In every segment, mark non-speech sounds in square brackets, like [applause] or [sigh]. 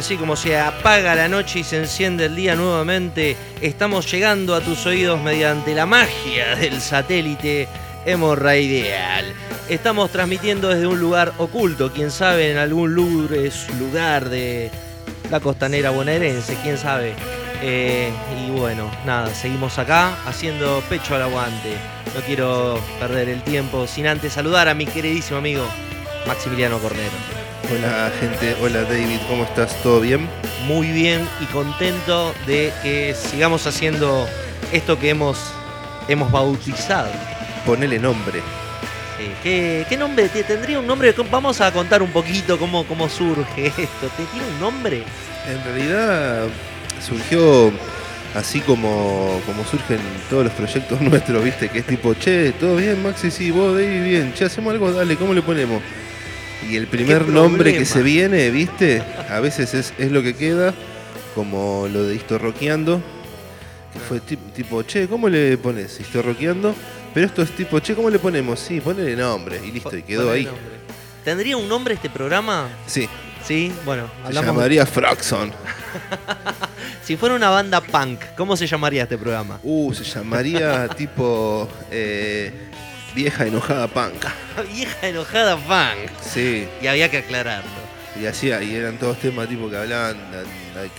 Así como se apaga la noche y se enciende el día nuevamente, estamos llegando a tus oídos mediante la magia del satélite hemorroideal. Estamos transmitiendo desde un lugar oculto, quién sabe, en algún lugar de la costanera bonaerense, quién sabe. Eh, y bueno, nada, seguimos acá haciendo pecho al aguante. No quiero perder el tiempo sin antes saludar a mi queridísimo amigo Maximiliano Cornero. Hola gente, hola David, ¿cómo estás? ¿Todo bien? Muy bien y contento de que sigamos haciendo esto que hemos, hemos bautizado. Ponele nombre. ¿Qué, nombre? ¿Tendría un nombre? Vamos a contar un poquito cómo, cómo surge esto. ¿Tiene un nombre? En realidad surgió así como, como surgen todos los proyectos [laughs] nuestros, ¿viste? Que es tipo, che, todo bien, Maxi, sí, vos, David, bien, che, hacemos algo, dale, ¿cómo le ponemos? Y el primer nombre que se viene, ¿viste? A veces es, lo que queda, como lo de Historroqueando, que fue tipo, che, ¿cómo le pones? Historroqueando, pero esto es tipo, che, ¿cómo le ponemos? Sí, ponele nombre, y listo, y quedó ahí. ¿Tendría un nombre este programa? Sí. Sí, bueno. Se llamaría Fraxon. [laughs] si fuera una banda punk, ¿cómo se llamaría este programa? Uh, se llamaría [laughs] tipo eh, Vieja Enojada Punk. [laughs] vieja Enojada Punk. Sí. Y había que aclararlo. Y así, y eran todos temas tipo que hablaban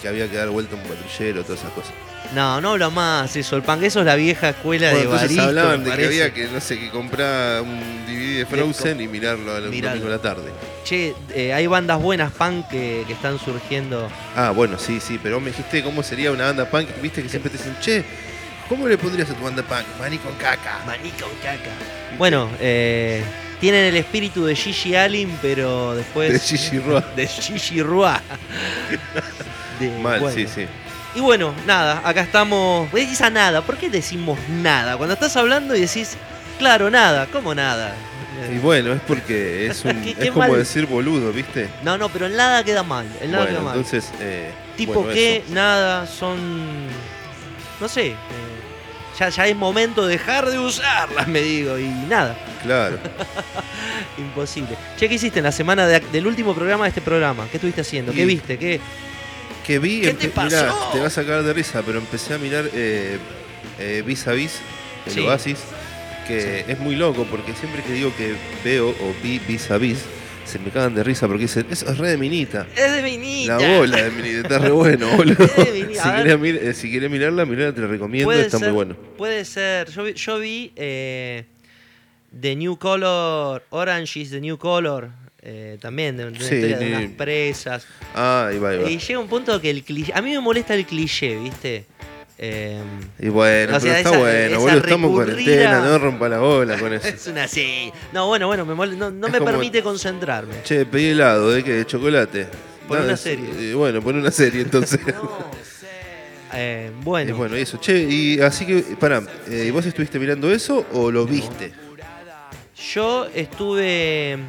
que había que dar vuelta a un patrullero, todas esas cosas. No, no habla más eso. El punk, eso es la vieja escuela de Baristo. hablaban de que había que, no sé, que comprar un DVD de Frozen y mirarlo el domingo a la tarde. Che, eh, hay bandas buenas punk que, están surgiendo. Ah, bueno, sí, sí, pero me dijiste cómo sería una banda punk. Viste que siempre te dicen, che, ¿cómo le pondrías a tu banda punk? Maní con caca. Maní con caca. Bueno, eh, tienen el espíritu de Gigi Allen, pero después. De Gigi Rua. [laughs] De Gigi Rua. Mal, sí, sí. Y bueno, nada, acá estamos. Decís a nada, ¿por qué decimos nada? Cuando estás hablando y decís, claro, nada, ¿cómo nada? Y bueno, es porque es, [laughs] un, es como decir boludo, ¿viste? No, no, pero en nada queda mal. En nada queda mal. Entonces, eh, tipo que, nada, son. No sé. Eh, ya, ya es momento de dejar de usarlas, me digo, y nada. Claro. [laughs] Imposible. Che, ¿qué hiciste en la semana del último programa de este programa? ¿Qué estuviste haciendo? ¿Qué viste? ¿Qué, que vi, ¿Qué te, pasó? te va a sacar de risa, pero empecé a mirar eh, eh, Vis a Vis, el Oasis, que es muy loco porque siempre que digo que veo o vi Vis a Vis, se me cagan de risa porque dicen, eso es re de Minita. Es de Minita. La bola de Minita, está re bueno, [laughs] boludo. Eh, si, querés, mirarla, mirarla, te la recomiendo, está muy bueno. Puede ser, yo, yo vi eh, The New Color, Orange is the New Color, eh, también de, de, unas presas. Ah, ahí va, Y llega un punto que el cliché. A mí me molesta el cliché, ¿viste? Eh, y bueno, pero está bueno, boludo, estamos en cuarentena, no rompa la bola con eso. es una sí. No, bueno, bueno, me no, no me permite concentrarme. Che, pedí helado, ¿de qué? ¿De chocolate? Pon una serie. bueno, pon una serie entonces. [laughs] eh, bueno. bueno, eso. Che, y así que, pará, eh, ¿vos estuviste mirando eso o lo viste? Yo estuve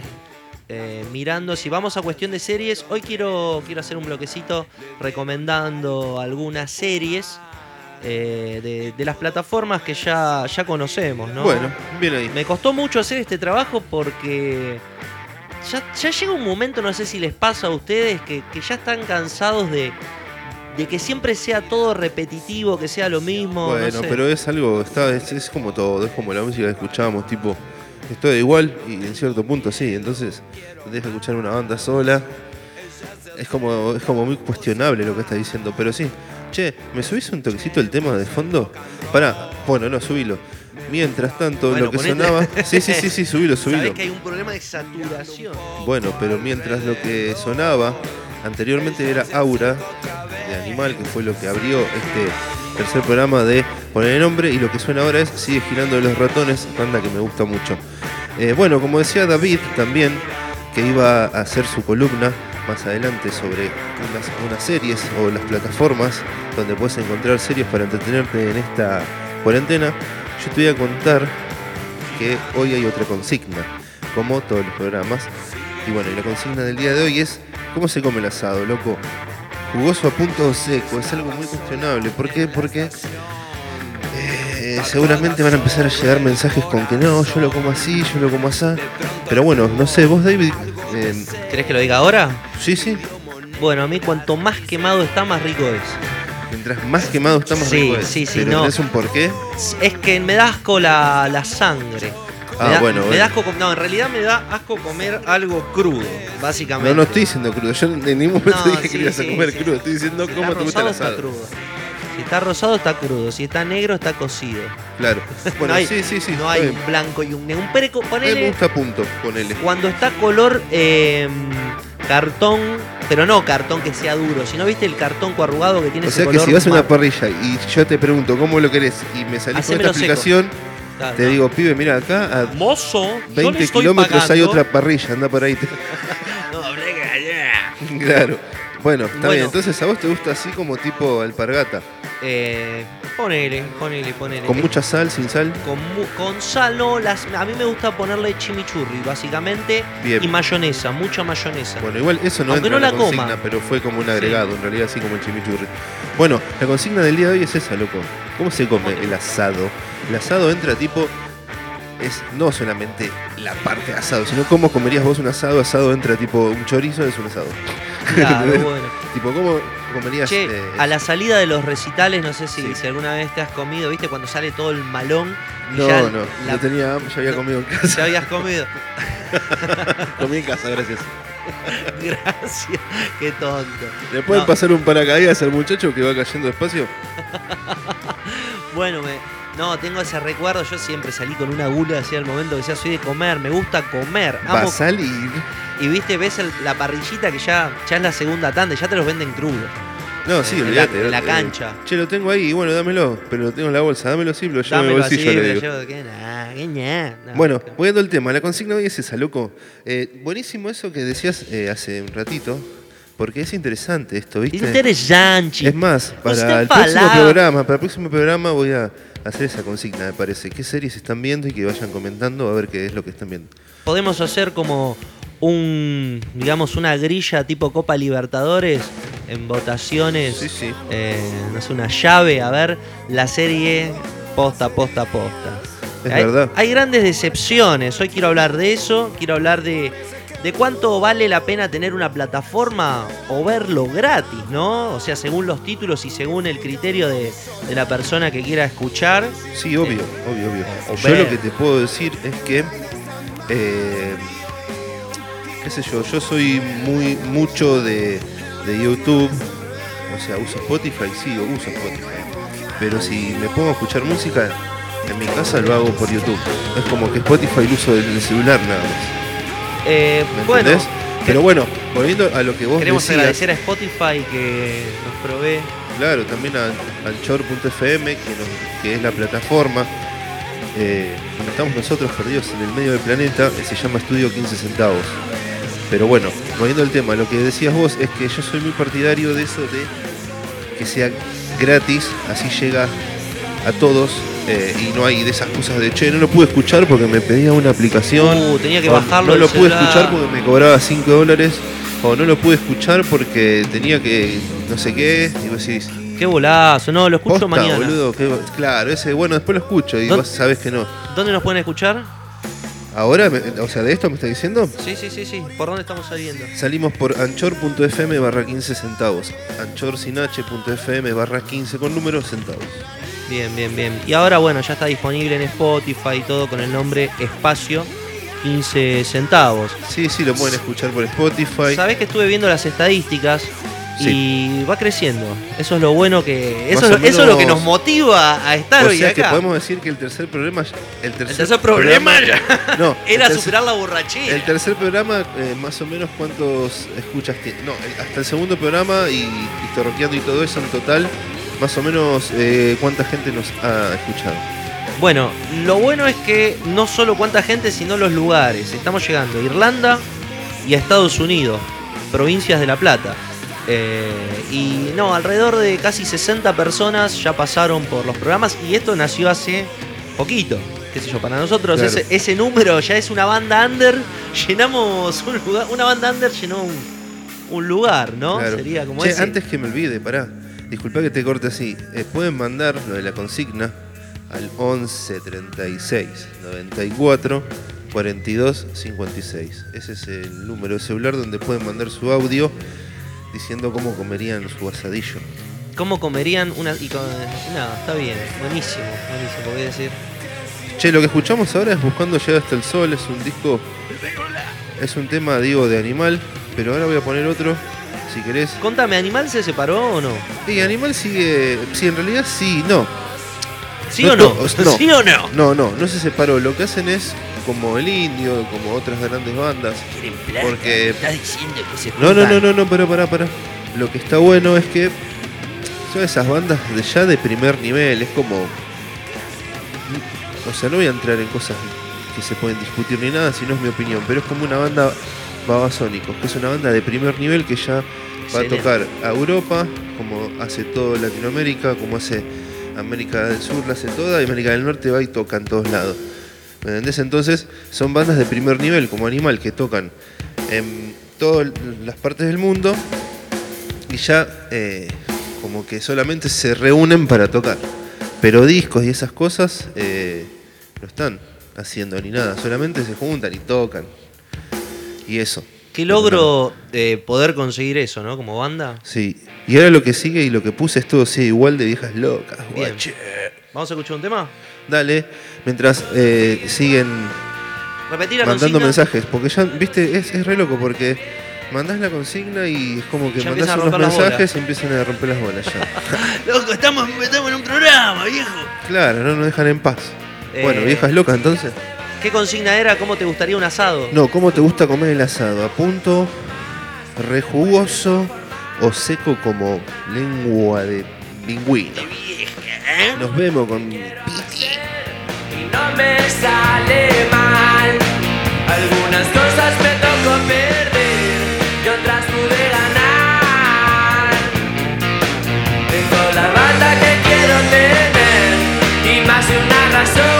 eh, mirando, si vamos a cuestión de series, hoy quiero, quiero hacer un bloquecito recomendando algunas series eh, de, las plataformas que ya, ya conocemos, ¿no? Bueno, bien ahí. Me costó mucho hacer este trabajo porque ya, llega un momento, no sé si les pasa a ustedes, que, ya están cansados de, de que siempre sea todo repetitivo, que sea lo mismo. Bueno, pero es algo, está, es, es, como todo, es como la música que escuchábamos, tipo, estoy igual y en cierto punto sí, entonces deja escuchar una banda sola. Es como, es como muy cuestionable lo que está diciendo, pero sí. Che, ¿me subís un toquecito el tema de fondo? Pará, bueno, no, subilo. Mientras tanto, lo que sonaba. Sí, sí, sí, sí, subilo, [laughs] subilo. Sabés que hay un problema de saturación. Bueno, pero mientras lo que sonaba anteriormente era Aura de Animal, que fue lo que abrió este tercer programa de Poner el nombre, y lo que suena ahora es Sigue girando de los ratones, banda que me gusta mucho. Eh, bueno, como decía David también, que iba a hacer su columna más adelante sobre unas, series o las plataformas donde puedes encontrar series para entretenerte en esta cuarentena, yo te voy a contar que hoy hay otra consigna, como todos los programas. Y bueno, y la consigna del día de hoy es ¿cómo se come el asado, loco? Jugoso a punto seco, es algo muy cuestionable. ¿Por qué? Porque eh, seguramente van a empezar a llegar mensajes con que no, yo lo como así, yo lo como así. Pero bueno, no sé, vos David... Eh, ¿Querés que lo diga ahora? Sí, sí. Bueno, a mí cuanto más quemado está, más rico es. Mientras más quemado está, más Sí, rico es. sí, sí, Pero no. ¿tenés un porqué? Es que me da asco la, la sangre. Ah, me da, bueno, me bueno. da asco no, en realidad me da asco comer algo crudo, básicamente. No, no estoy diciendo crudo. Yo en ningún momento No, dije sí, que ibas a comer crudo. Estoy diciendo Si cómo te gusta el rosado, está asado. crudo. Si está rosado, está crudo. Si está negro, está cocido. Claro. [laughs] Bueno, no hay, sí, sí, sí. No hay un blanco y un negro. Un pereco, A mí me ponele. gusta punto, ponele. Cuando está color eh, cartón, pero no cartón que sea duro, sino viste el cartón coarrugado que tiene O ese sea que si vas a una parrilla y yo te pregunto cómo lo querés y me salís con esta explicación, Claro, te no. digo, pibe, mira acá a Mozo, yo le 20 estoy kilómetros hay otra parrilla, anda por ahí. [laughs] [laughs] No, claro. Bueno, está Bueno. bien. Entonces a vos te gusta así como tipo alpargata. Eh, ponele, ponele, ponele. Con mucha sal, sin sal. Con, con sal, no, las, a mí me gusta ponerle chimichurri, básicamente, Bien. y mayonesa, mucha mayonesa. Bueno, igual eso no Aunque entra no en la la consigna, coma. pero fue como un agregado, en realidad así como el chimichurri. Bueno, la consigna del día de hoy es esa, loco. ¿Cómo se come ¿Cómo te- el asado? El asado entra tipo es no solamente la parte de asado, sino cómo comerías vos un asado, asado entra tipo un chorizo es un asado. Claro, [laughs] bueno. tipo, ¿cómo comerías Che, eh, a la salida de los recitales, no sé si, Sí. si alguna vez te has comido, ¿viste? Cuando sale todo el malón. No, ya no, la- no tenía hambre, ya había comido en casa. Ya habías comido. [laughs] Comí en casa, gracias. [laughs] Gracias. Qué tonto. ¿Le pueden No. pasar un paracaídas al muchacho que va cayendo despacio? Bueno, me, no, tengo ese recuerdo. Yo siempre salí con una gula hacia el momento que sea soy de comer. Me gusta comer. Va a Amo. salir. Y viste, ves el- la parrillita que ya, ya es la segunda tanda. Ya te los venden crudos. No, sí, En la- olvídate. en la eh, cancha. che, lo tengo ahí, bueno, dámelo, pero lo tengo en la bolsa, dámelo sí, lo llevo en el Dámelo así, bolsillo, le me lo digo. llevo, que nah, que ña. No, Bueno, que- volviendo al tema, la consigna hoy es esa, loco. Eh, buenísimo eso que decías eh, hace un ratito, porque es interesante esto, ¿viste? Interesante. Es más, para Usted el próximo programa, para el próximo programa voy a hacer esa consigna, me parece. ¿Qué series están viendo y que vayan comentando a ver qué es lo que están viendo? Podemos hacer como un, digamos, una grilla tipo Copa Libertadores en votaciones. Sí, sí. eh, no sé, una llave, a ver la serie posta, posta, posta. Es hay, verdad. hay grandes decepciones. Hoy quiero hablar de eso. Quiero hablar de, de cuánto vale la pena tener una plataforma o verlo gratis, ¿no? O sea, según los títulos y según el criterio de, de la persona que quiera escuchar. Sí, obvio, obvio, obvio. Yo ver. lo que te puedo decir es que, eh, qué sé yo, yo soy muy mucho de, de YouTube, o sea, uso Spotify, sí, uso Spotify. Pero si me pongo a escuchar música, en mi casa lo hago por YouTube. Es como que Spotify lo uso desde el celular nada más. Eh, ¿Me bueno, entendés? Pero bueno, volviendo a lo que vos queremos decías, agradecer a Spotify que nos provee. Claro, también a Anchor.fm, que, nos- que es la plataforma eh, estamos nosotros perdidos en el medio del planeta, que se llama Estudio 15 Centavos. Pero bueno, volviendo al tema, lo que decías vos es que yo soy muy partidario de eso de que sea gratis, así llega a todos eh, y no hay de esas cosas de che, no lo pude escuchar porque me pedía una aplicación. Uh, tenía que bajarlo No lo pude celular. escuchar porque me cobraba 5 dólares. O no lo pude escuchar porque tenía que no sé qué. Y vos decís, Qué bolazo, no, lo escucho Posta, mañana. boludo, qué- claro, ese, bueno, después lo escucho y ¿Dó- vos sabés que no. ¿Dónde nos pueden escuchar? Ahora, o sea, de esto me está diciendo, Sí, sí, sí, sí. ¿Por dónde estamos saliendo? salimos por anchor.fm barra 15 centavos. Anchorsinh.fm barra 15 con números centavos. Bien, bien, bien. Y ahora, bueno, ya está disponible en Spotify y todo con el nombre Espacio 15 centavos. Sí, sí, lo pueden escuchar por Spotify. Sabés que estuve viendo las estadísticas y va creciendo. Eso es lo bueno que. Eso, es eso es lo que nos motiva a estar O hoy sea que acá. podemos decir que el tercer programa. El tercer, El tercer No, [laughs] era tercer- superar la borrachera. El tercer programa, eh, más o menos, ¿cuántos escuchas tiene? No, hasta el segundo programa y, y Torroqueando y todo eso en total, más o menos, eh, ¿cuánta gente nos ha escuchado? Bueno, lo bueno es que no solo cuánta gente, sino los lugares. Estamos llegando a Irlanda y a Estados Unidos, provincias de La Plata. Eh, y no, alrededor de casi 60 personas ya pasaron por los programas y esto nació hace poquito. Qué sé yo, para nosotros Claro. ese, ese número ya es una banda under. [laughs] Llenamos un lugar, una banda under llenó un, un lugar, ¿no? Claro. Sería como Che, ese. antes que me olvide, pará. Disculpa que te corte así. Eh, pueden mandar lo de la consigna al 11 36 94 42 56. Ese es el número de celular donde pueden mandar su audio diciendo cómo comerían su asadillo. ¿Cómo comerían una.? Y con, no, está bien, buenísimo, buenísimo, voy a decir. Che, lo que escuchamos ahora es Buscando Llegar hasta el Sol, es un disco. Es un tema, digo, de animal, pero ahora voy a poner otro, si querés. Contame, ¿Animal se separó o no? Y Animal sigue. Sí, en realidad sí, no. ¿Sí o [laughs] no? ¿Sí o no? No, no, no se separó. Lo que hacen es como el indio, como otras grandes bandas. ¿Quieren plata? Porque- ¿Estás diciendo que se No, no, no, no, no, pará, pará, pará. Lo que está bueno es que son esas bandas de ya de primer nivel, es como. O sea, no voy a entrar en cosas que se pueden discutir ni nada, si no es mi opinión, pero es como una banda Babasónicos, que es una banda de primer nivel que ya va a tocar a Europa, como hace todo Latinoamérica, como hace América del Sur, la hace toda, y América del Norte va y toca en todos lados. ¿Me entendés? Entonces, son bandas de primer nivel, como Animal, que tocan en todas las partes del mundo y ya eh, como que solamente se reúnen para tocar. Pero discos y esas cosas eh, no están haciendo ni nada, solamente se juntan y tocan. Y eso. Qué logro eh, poder conseguir eso, ¿no? Como banda. Sí. Y ahora lo que sigue y lo que puse es todo así, igual de viejas locas. Bien. ¿Vamos a escuchar un tema? Dale, mientras eh, siguen Repetir la mandando consigna. mensajes, porque ya, viste, es, es re loco porque mandás la consigna y es como que Ya mandás unos mensajes y empiezan a romper las bolas ya. [laughs] Loco, estamos, estamos en un programa, viejo. claro, no nos dejan en paz. Bueno, Eh, viejas locas entonces. ¿Qué consigna era? ¿Cómo te gustaría un asado? No, ¿cómo te gusta comer el asado? ¿A punto, re jugoso o seco como lengua de pingüino? Vieja, ¿eh? Nos vemos con y no me sale mal. Algunas cosas me tocó perder y otras pude ganar. Tengo la banda que quiero tener y más de una razón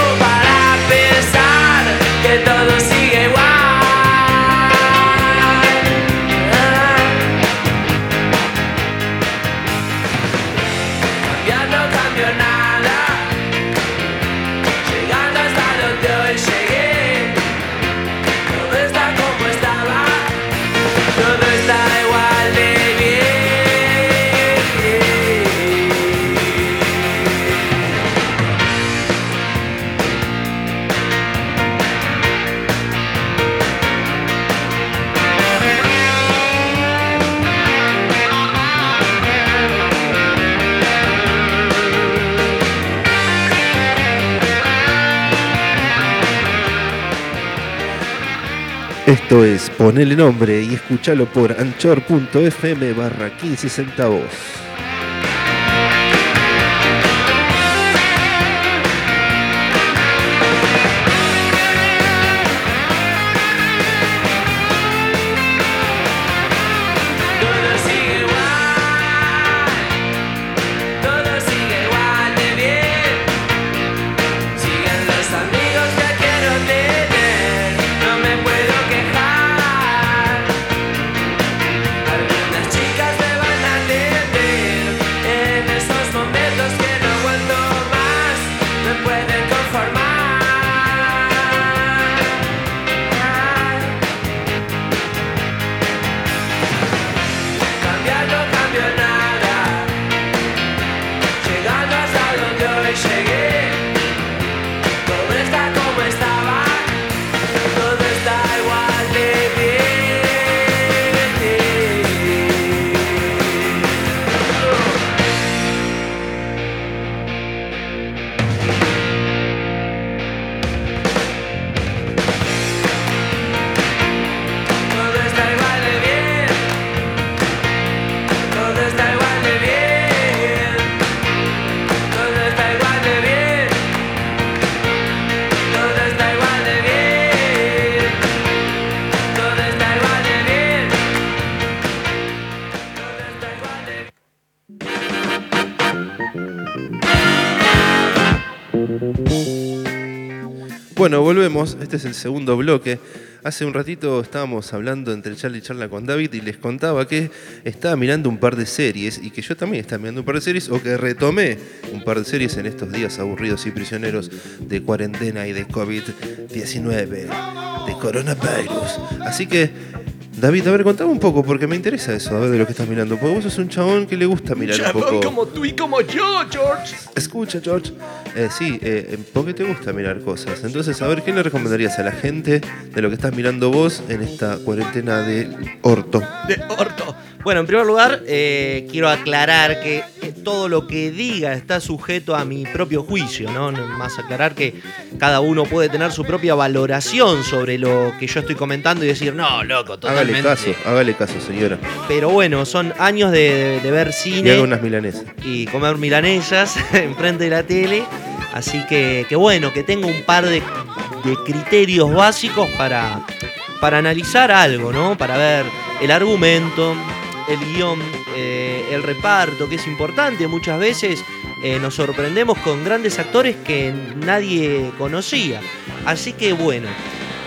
Es Ponele Nombre y escúchalo por anchor.fm barra 15 centavos. Bueno, volvemos. Este es el segundo bloque. Hace un ratito estábamos hablando entre Charlie y Charla con David y les contaba que estaba mirando un par de series y que yo también estaba mirando un par de series o que retomé un par de series en estos días aburridos y prisioneros de cuarentena y de COVID-19, de coronavirus. Así que David, a ver, contame un poco, porque me interesa eso, a ver, de lo que estás mirando. Porque vos sos un chabón que le gusta mirar un poco. tú y como yo, George. Escucha, George. Eh, sí, eh, ¿por qué te gusta mirar cosas? Entonces, a ver, ¿qué le recomendarías a la gente de lo que estás mirando vos en esta cuarentena de orto? De orto. Bueno, en primer lugar, eh, quiero aclarar que todo lo que diga está sujeto a mi propio juicio, ¿no? Más aclarar que cada uno puede tener su propia valoración sobre lo que yo estoy comentando y decir, no, loco, totalmente. Hágale caso, hágale caso, señora. Pero bueno, son años de, de ver Y cine haga unas milanesas. y comer milanesas [laughs] enfrente de la tele. Así que, que bueno, que tengo un par de, de criterios básicos para, para analizar algo, ¿no? Para ver el argumento, el guion, eh, el reparto, que es importante. Muchas veces eh, nos sorprendemos con grandes actores que nadie conocía. Así que bueno.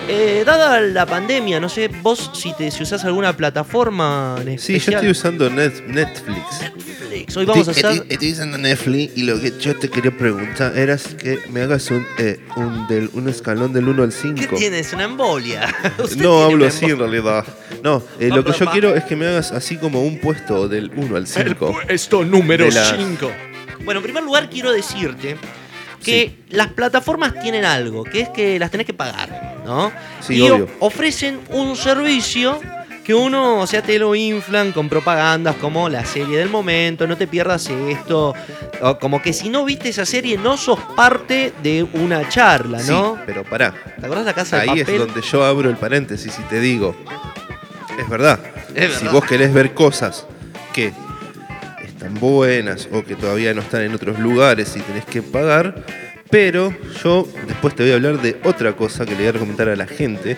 Eh, dada la pandemia, no sé, vos si, te, si usás alguna plataforma en Sí, yo estoy usando Net- Netflix. Netflix. Hoy vamos a hacer... Estoy, estoy usando Netflix y lo que yo te quería preguntar era que me hagas un, eh, un, del, un escalón del 1 al 5. ¿Qué tienes? ¿Una embolia? [laughs] No hablo así en realidad. No, eh, lo que yo quiero es que me hagas así como un puesto del 1 al 5. Puesto número De la- 5. Bueno, en primer lugar quiero decirte que las plataformas tienen algo, que es que las tenés que pagar, ¿no? Sí, y obvio. ofrecen un servicio que uno, o sea, te lo inflan con propagandas como la serie del momento, no te pierdas esto, o como que si no viste esa serie no sos parte de una charla, Sí, ¿no? pero pará. ¿Te acordás de la casa de Ahí es papel? donde yo abro el paréntesis y te digo. Es verdad. Es Si verdad. vos querés ver cosas que están buenas o que todavía no están en otros lugares y tenés que pagar. Pero yo después te voy a hablar de otra cosa que le voy a recomendar a la gente,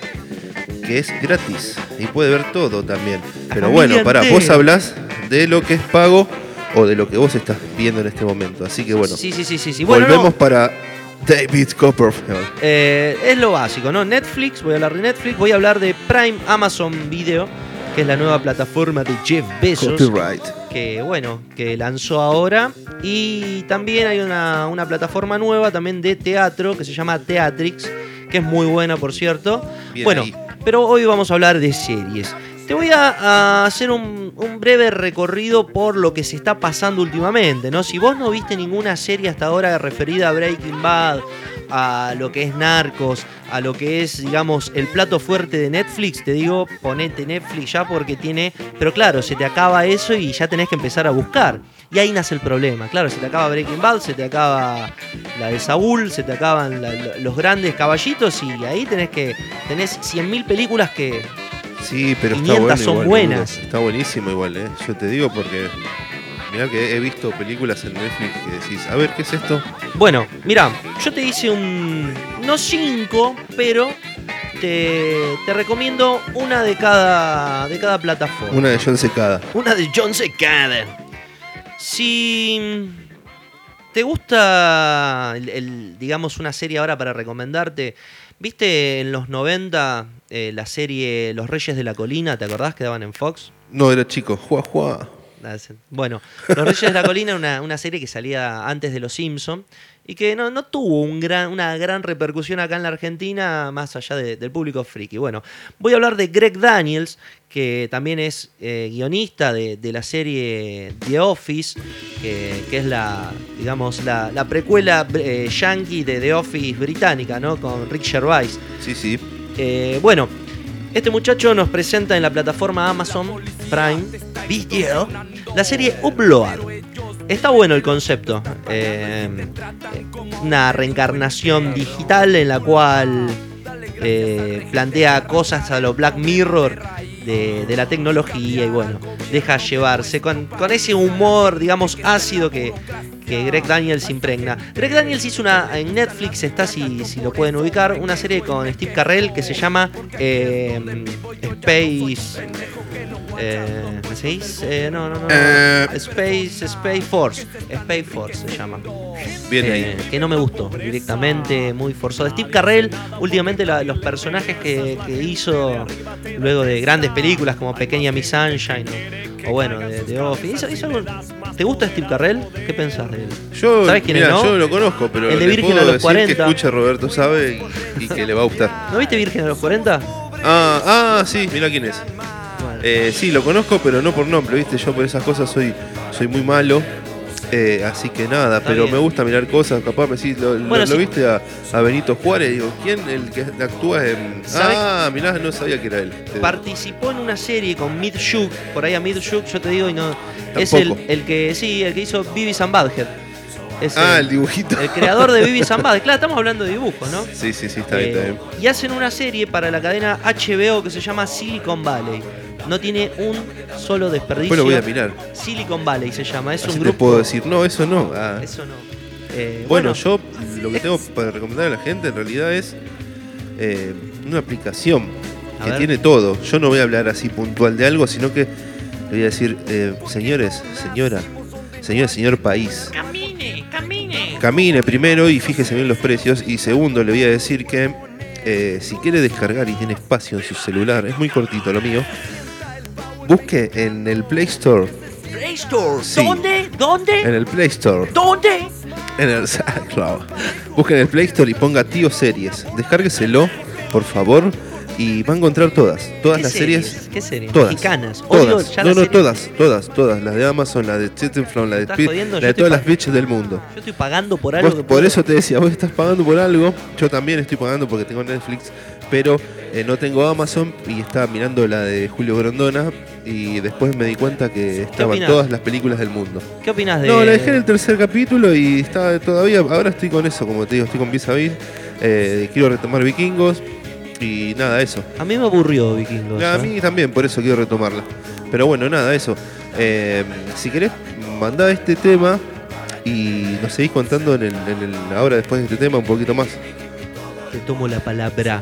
que es gratis y puede ver todo también. Pero bueno, para vos hablas de lo que es pago o de lo que vos estás viendo en este momento. Así que bueno, Sí, sí, sí, sí. no, volvemos para David Copperfield. Eh, es lo básico, ¿no? Netflix, voy a hablar de Netflix, voy a hablar de Prime Amazon Video, que es la nueva plataforma de Jeff Bezos, Copyright. Que bueno, que lanzó ahora. Y también hay una, una plataforma nueva también de teatro que se llama Teatrix, que es muy buena, por cierto. Bien bueno, ahí. pero hoy vamos a hablar de series. Te voy a, a hacer un, un breve recorrido por lo que se está pasando últimamente, ¿no? Si vos no viste ninguna serie hasta ahora referida a Breaking Bad, a lo que es Narcos, a lo que es, digamos, el plato fuerte de Netflix, te digo, ponete Netflix ya porque tiene... Pero claro, se te acaba eso y ya tenés que empezar a buscar. Y ahí nace el problema. Claro, se te acaba Breaking Bad, se te acaba la de Saúl, se te acaban la- los grandes caballitos y ahí tenés que... Tenés 100.000 películas que... Sí, pero está 500 bueno. son igual, buenas. Está buenísimo igual, ¿eh? Yo te digo porque. Mirá que he visto películas en Netflix que decís, a ver, ¿qué es esto? Bueno, mira, yo te hice un... No cinco, pero te, te recomiendo una de cada, de cada plataforma. Una de John Secada. Una de John Secada. Si te gusta, el- el- digamos, una serie ahora para recomendarte, ¿viste en los 90 eh, la serie Los Reyes de la Colina? ¿Te acordás que daban en Fox? No, era chico. Juá, juá. Bueno, Los Reyes de la Colina era una, una serie que salía antes de Los Simpson y que no, no tuvo un gran, una gran repercusión acá en la Argentina, más allá de- del público friki. Bueno, voy a hablar de Greg Daniels, que también es eh, guionista de, de la serie The Office, que, que es la, digamos, la, la precuela eh, yankee de The Office británica, ¿no? Con Rick Gervais. Sí, sí. Eh, bueno, este muchacho nos presenta en la plataforma Amazon Prime Video la serie Upload. Está bueno el concepto. eh, una reencarnación digital en la cual eh, plantea cosas a lo Black Mirror de, la tecnología y bueno, deja llevarse con, con ese humor, digamos, ácido que, que Greg Daniels impregna. Greg Daniels hizo una en Netflix, está si, si lo pueden ubicar, una serie con Steve Carrell que se llama eh, Space. Eh, ¿Me seguís? Eh, no, no, no. Eh. Space, Space Force. Space Force se llama. Bien Eh, ahí. que no me gustó directamente, muy forzado. Steve Carrell, últimamente la- los personajes que, que hizo luego de grandes películas como Pequeña Miss Sunshine o, o bueno, de, de Office. ¿Hizo- hizo algo- ¿Te gusta Steve Carrell? ¿Qué pensás de él? Yo, ¿Sabes quién mirá, es, no? yo lo conozco, pero El de le Virgen puedo a los decir 40. que escuche Roberto Sabe y, y que le va a gustar. ¿No viste Virgen a los 40? Ah, ah, sí, mira quién es. Eh, sí, lo conozco, pero no por nombre, ¿viste? Yo por esas cosas soy, soy muy malo. Eh, así que nada, Está pero bien. me gusta mirar cosas. Capaz me decís, ¿lo, lo- Bueno, lo sí. viste a, a Benito Juárez? Digo, ¿quién? El que actúa en. Ah, mirá, no sabía que era él. Eh, Participó en una serie con Mid Shook, por ahí a Mid Shook yo te digo y no. Es el, Tampoco. el que, sí, el que hizo Beavis and Butthead. Es ah, el dibujito. el creador de Beavis and Butthead. Claro, estamos hablando de dibujos, ¿no? Sí, sí, sí, está bien, está Eh, bien. y hacen una serie para la cadena HBO que se llama Silicon Valley. No tiene un solo desperdicio. Después lo voy a mirar. Silicon Valley se llama. Es Así un te grupo. puedo decir, no, eso no. Ah. Eso no. Eh, Bueno, yo lo que tengo para recomendar a la gente en realidad es eh, una aplicación A que ver. tiene todo. Yo no voy a hablar así puntual de algo, sino que le voy a decir, eh, señores, señora, señor, señor país, Camine, camine. camine primero y fíjese bien los precios. Y segundo, le voy a decir que eh, si quiere descargar y tiene espacio en su celular, es muy cortito lo mío, busque en el Play Store, Play Store. Sí. ¿Dónde? ¿Dónde? en el Play Store, ¿Dónde? En el [laughs] claro. Busca en el Play Store y ponga Tío Series. Descárgueselo, por favor, y va a encontrar todas. Todas ¿Qué las series. ¿Qué series? Todas. Mexicanas. Todas. Odio ya no, las no, todas, todas, todas. Las de Amazon, la de Tittenflown, la de ¿Me estás Speed, jodiendo? la Yo de todas las bitches del mundo. Yo estoy pagando por algo Vos- que por puedo- eso te decía, vos estás pagando por algo. Yo también estoy pagando porque tengo Netflix, pero eh, no tengo Amazon y estaba mirando la de Julio Grondona y después me di cuenta que estaban opinás? todas las películas del mundo. ¿Qué opinas de.? No, la dejé en el tercer capítulo y está todavía. Ahora estoy con eso, como te digo, estoy con Vis a Vis. Eh, quiero retomar Vikingos y nada, eso. A mí me aburrió Vikingos. A ¿eh? mí también, por eso quiero retomarla. Pero bueno, nada, eso. Eh, si querés, mandá este tema y nos seguís contando en el, en el- ahora después de este tema un poquito más. Te tomo la palabra.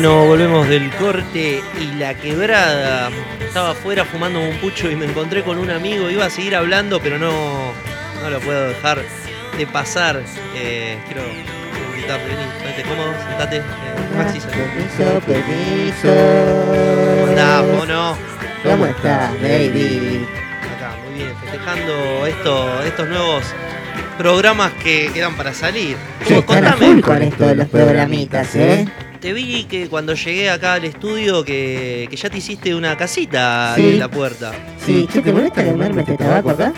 Bueno, volvemos del corte y la quebrada. Estaba afuera fumando un pucho y me encontré con un amigo. Iba a seguir hablando, pero no, no lo puedo dejar de pasar. Eh, quiero invitarte, vení, ponete cómodo, sentate. Eh, Maxi. Permiso, permiso. ¿Cómo andás, mono? ¿Cómo estás, baby? Acá, muy bien, festejando esto, estos nuevos programas que quedan para salir. Che, ¿Cómo- están a full con esto de los programitas, ¿eh? Te vi que cuando llegué acá al estudio que, que ya te hiciste una casita Sí. en la puerta. Sí, che, ¿te molesta quemarme este tabaco acá?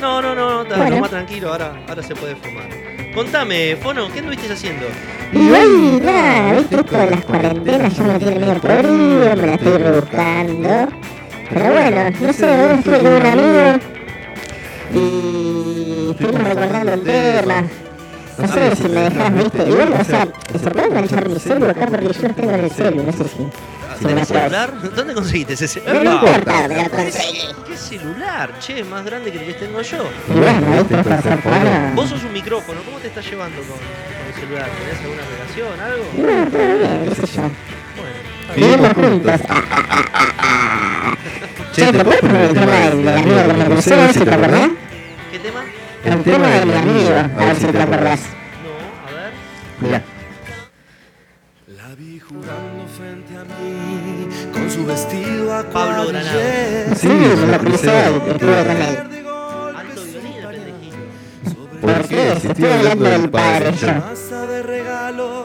No, no, no, está Bueno. más tranquilo, ahora, ahora se puede fumar. Contame, Fono, ¿qué anduviste haciendo? Y hoy, nada, viste, esto de las cuarentenas ya me tiene medio podrido, me la estoy rebuscando. Pero bueno, no sé, hoy estuve con un amigo y estuvimos recordando un tema. No sé si me dejas, viste, bueno, o sea, se puede enganchar mi celu acá porque yo lo tengo en el celu, no sé si... ¿Tenés celular? ¿Dónde conseguiste ese No, no celular? importa, me lo conseguí. ¿Qué celular? Che, más grande que el que tengo yo. Y bueno, viste, para ser bueno. Vos sos un micrófono, ¿cómo te estás llevando con, con el celular? ¿Tenés alguna relación, algo? No, todo bien, qué sé yo. Bueno, Vivimos juntos. Che, ¿te puedes poner el tema del del amigo que me crucé, a ver si te acordás? ¿Qué tema? El tema de mi amigo, a ver si te acordás. No, a ver. Mira. La vi jugando frente a mí con su vestido a Pablo Granado. Sí, me lo crucé, estuve con él. Alto violín, el. ¿Por qué? Si estoy hablando del padre.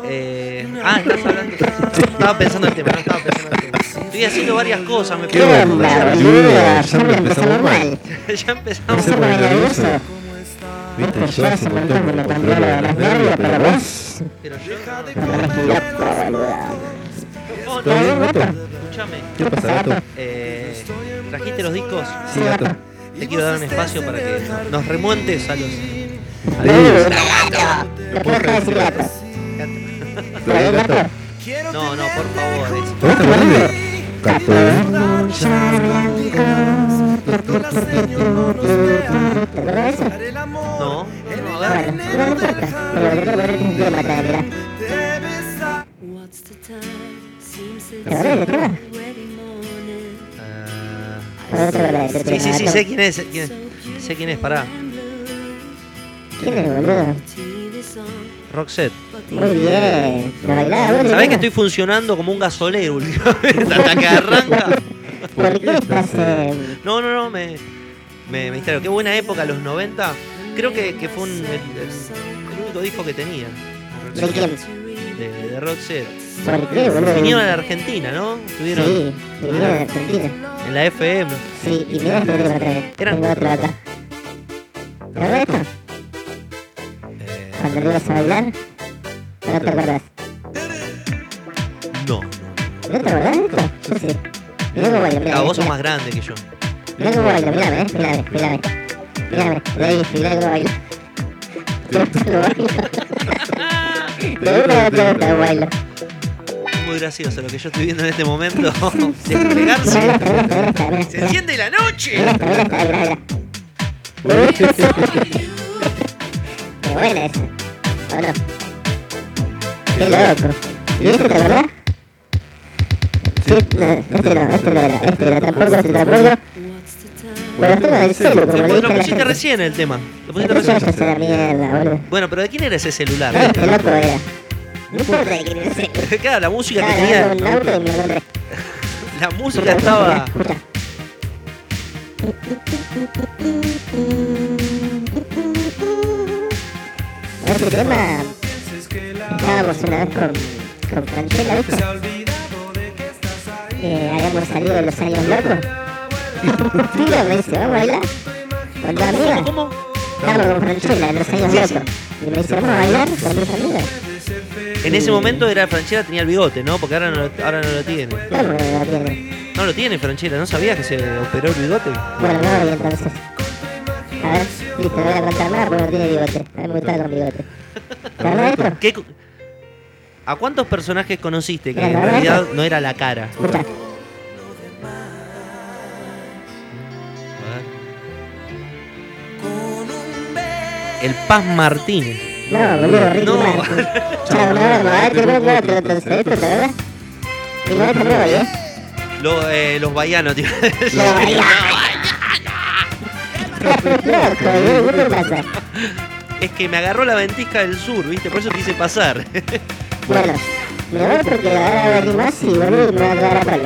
Eh, ah, estás hablando. Estaba pensando en el tema, no estaba pensando en el tema. Estoy haciendo varias cosas, me ¿Qué onda, boludo? Ya me empezamos mal. [laughs] ya empezamos. Hacerme nervioso. Viste, Viste, yo hace un montón que me controlo de los nervios, pero vos... Pero yo. Me pones loco, boludo. ¿Todo bien, no, gato? escúchame. ¿Qué pasa, gato? Eh, ¿Trajiste los discos? Sí, gato. Te quiero dar un espacio para que nos remontes a los. Adiós. gato. [laughs] ¿Me puedes dejar decir gato? ¿Todo bien, gato? No, no, por favor. es- ¿Vos te acordás eso? No, sí, sí, sí, sé quién es. sé quién es. Sé quién es, pará. ¿Quién es, boludo? Roxette. Muy bien. ¿Sabés que estoy funcionando como un gasolero últimamente? Hasta que arranca. ¿Por qué estás eh, No, no, no, me, me, me distraigo. Qué buena época, los 90. Creo que, que fue un- el, el- el único disco que tenía. de quién? De, de Roxette. ¿Por qué, boludo? Vinieron a la Argentina, ¿no? Estuvieron Sí, vinieron de Argentina. en la FM. Sí, y mirá este. Eran- Tengo otro acá. ¿Te acuerdas de esto? Eh, Cuando ibas a bailar. ¿No te acordás? no. ¿No te acordás de esto? Yo sí. Mirá cómo bailo, mirá. Ah, vos sos más grande que yo. Mirá cómo bailo, mirame, eh. Mirame, mirame. Mirame, ahí, mirá cómo bailo. Bailo. Te gusta cómo bailo. Muy gracioso lo que yo estoy viendo en este momento. Mirá Desplegarse. esta, mirá esta, mirá esta, mirá esta. ¡Se enciende la noche! Mirá esta, mirá esta, mirá, mirá. Qué buena esa. ¿O no? Qué loco. ¿Y este te acordás? Sí, no, este no, este no era, este era tampoco, este tampoco. What's the time? Bueno, celu, como le Lo pusiste recién el tema. Lo pusiste recién. ya sé la mierda, boludo. Bueno, pero ¿de quién era ese celular? No, este loco era. No importa de quién era ese. [laughs] Claro, la música tenía. ganando un auto y me lo encontré. [laughs] La música estaba. Escucha. Ese tema estábamos una vez con, con Franchella, ¿viste? Eh, habíamos salido de los años locos. Tiro me dice, vamos a bailar. Con dos amigas. ¿Cómo? Estábamos con Franchella en los años Sí, locos. Y me dice, vamos a bailar con mis amigas. En ese momento era Franchella tenía el bigote, ¿no? Porque ahora no lo, ahora no lo tiene. ¿Cómo que no lo tiene? No lo tiene Franchella, ¿no sabías que se operó el bigote? Bueno, no entonces. A ver, listo, voy a contar nada porque no tiene bigote. A mí me gusta con bigote. ¿Te acuerdas de esto? ¿Qué co- ¿A cuántos personajes conociste que en realidad no era la cara? Escucha. El Paz Martínez. No, boludo, Ricky No. ¿eh? Eh, los baianos, tío. Loco, boludo, ¿qué te pasa? Es que me agarró la ventisca del sur, ¿viste? Por eso quise pasar. [laughs] Bueno, me voy porque ahora venir más y boludo me va a quedar a palo.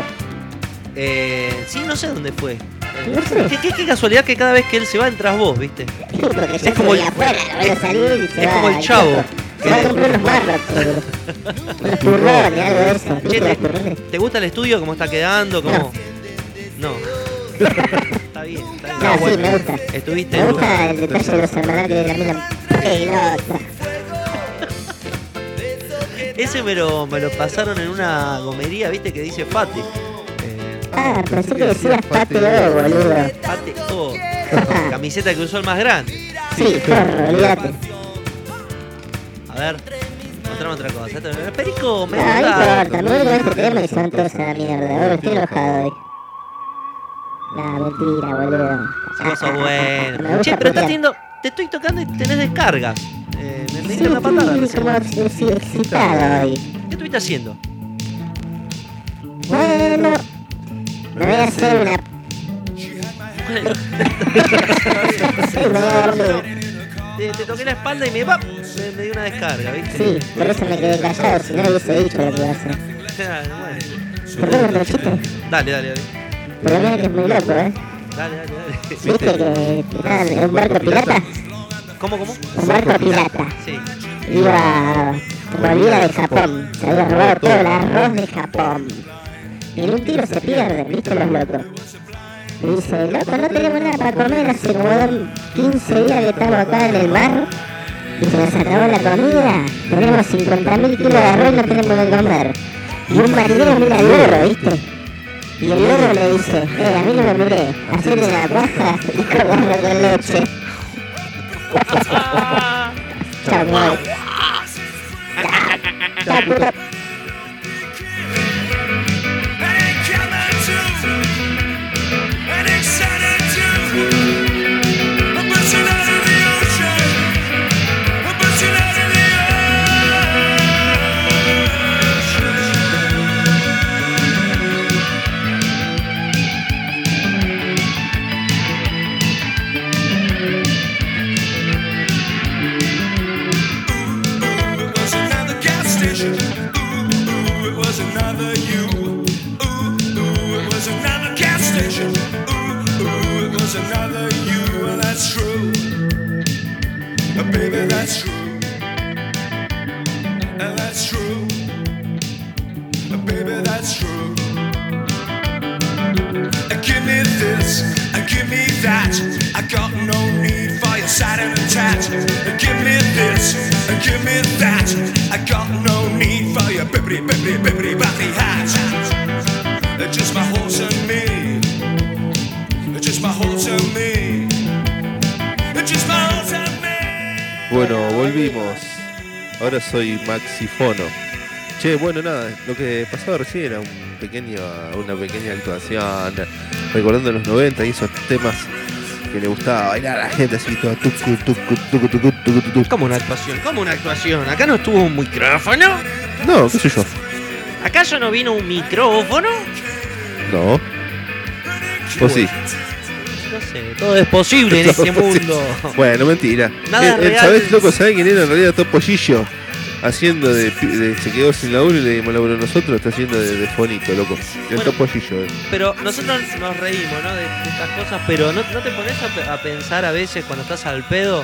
Eh, sí, no sé dónde fue. No sé. ¿Qué, qué, qué casualidad que cada vez que él se va entras vos, ¿viste? [laughs] Porque Es como el- afuera, a salir y se es va como el al chavo. kiosco. Se va a comprar unos marros, [laughs] boludo. Unos turrones, algo de eso. Che, ¿Viste los ¿te, gusta el estudio? ¿Cómo está quedando? ¿Cómo? No. Está bien, está bien. No, bueno. me gusta. Estuviste Me en gusta el detalle de los de la mina pelota. Ese me lo, me lo pasaron en una gomería, ¿viste? Que dice Fate. Eh, Ah, pensé que decías pate O, boludo. Fate O. [laughs] Camiseta que usó el más grande. Sí, olvídate. A ver, mostrame otra cosa. Perico, me No, no gusta. me este tema y se van todos a la mierda. Ahora estoy enojado hoy. No, mentira, boludo. [laughs] Me buena. gusta Che, pero estás teniendo. Te estoy tocando y tenés descargas. Eh, me, me diste una patada. recién. como ex- sí, excitado hoy. ¿Qué estuviste haciendo? Bueno, me voy a hacer una... Me dormir. Te, te toqué la espalda y me, ¡pap! me, me dio una descarga, ¿viste? Sí, por eso me quedé callado, si no hubiese dicho lo que iba a hacer. Ah, bueno. ¿Por qué no te chiste? Dale, dale, dale. Pero mira que es muy loco, ¿eh? Dale, dale, dale. ¿Viste que en un barco pirata? ¿Cómo, cómo? Un barco pirata. Sí. Iba... De Japón. Se había robado todo el arroz de Japón. Y en un tiro se pierden, ¿viste los locos? Y dice, loco, no tenemos nada para comer, hace como dos- 15 días que estamos acá en el mar y se nos acabó la comida. Tenemos 50.000 kilos de arroz y no tenemos que comer. Y un marinero mira al loro, ¿viste? Y el loro le dice, eh, a mí no me miré, hacete la paja y comerlo con leche. [laughs] Chao, [laughs] for your bibbity, bibbity, bibbity, boppity hat. Just my horse and me. Just my horse and me. Just my horse and me. Bueno, volvimos. Ahora soy Maxifono. Che, bueno, nada, lo que pasaba recién era un pequeño, una pequeña actuación, recordando los 90 y esos temas que le gustaba bailar a la gente así, todo tucu, tucu, tucu, tucu, tucu, tucu. ¿Cómo una actuación? ¿Cómo una actuación? ¿Acá no estuvo un micrófono? No, qué sé yo. ¿Acaso no vino un micrófono? No. O sí. No sé, todo es posible en [laughs] este [laughs] mundo. Bueno, mentira. Nada Eh, eh, real. ¿Sabés, loco? ¿Sabés quién era en realidad Topollillo? Haciendo de, de- Se quedó sin laburo y le dimos laburo nosotros. Está haciendo de, de fonito, loco. El Bueno. Topollillo. eh. Pero nosotros nos reímos, ¿no? De, de estas cosas, pero ¿no, no te pones a, a pensar a veces cuando estás al pedo?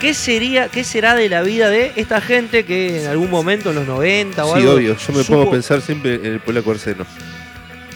¿Qué sería, qué será de la vida de esta gente que en algún momento en los 90 o Sí, algo obvio. Yo me supo- pongo a pensar siempre en el polaco Arseno.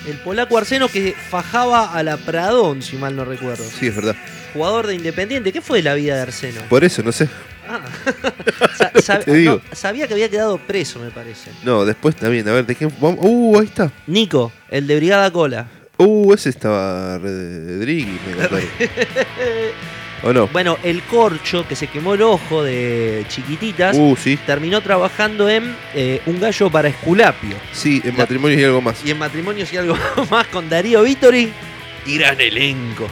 El polaco Arseno que fajaba a la Pradón, si mal no recuerdo. Sí, es verdad. Jugador de Independiente. ¿Qué fue de la vida de Arseno? Por eso, no sé. Ah. [laughs] Sa- [laughs] sab- Te digo. no, sabía que había quedado preso, me parece. No, después también. A ver, ¿de qué? vamos- Uh, ahí está. Nico, el de Brigada Cola. Uh, ese estaba Rodríguez, me. [laughs] ¿O no? Bueno, el corcho que se quemó el ojo de chiquititas. Uh, sí. terminó trabajando en eh, Un gallo para Esculapio. Sí, en La- matrimonio y algo más. Y en matrimonios y algo [laughs] más con Darío Vittori y gran elenco.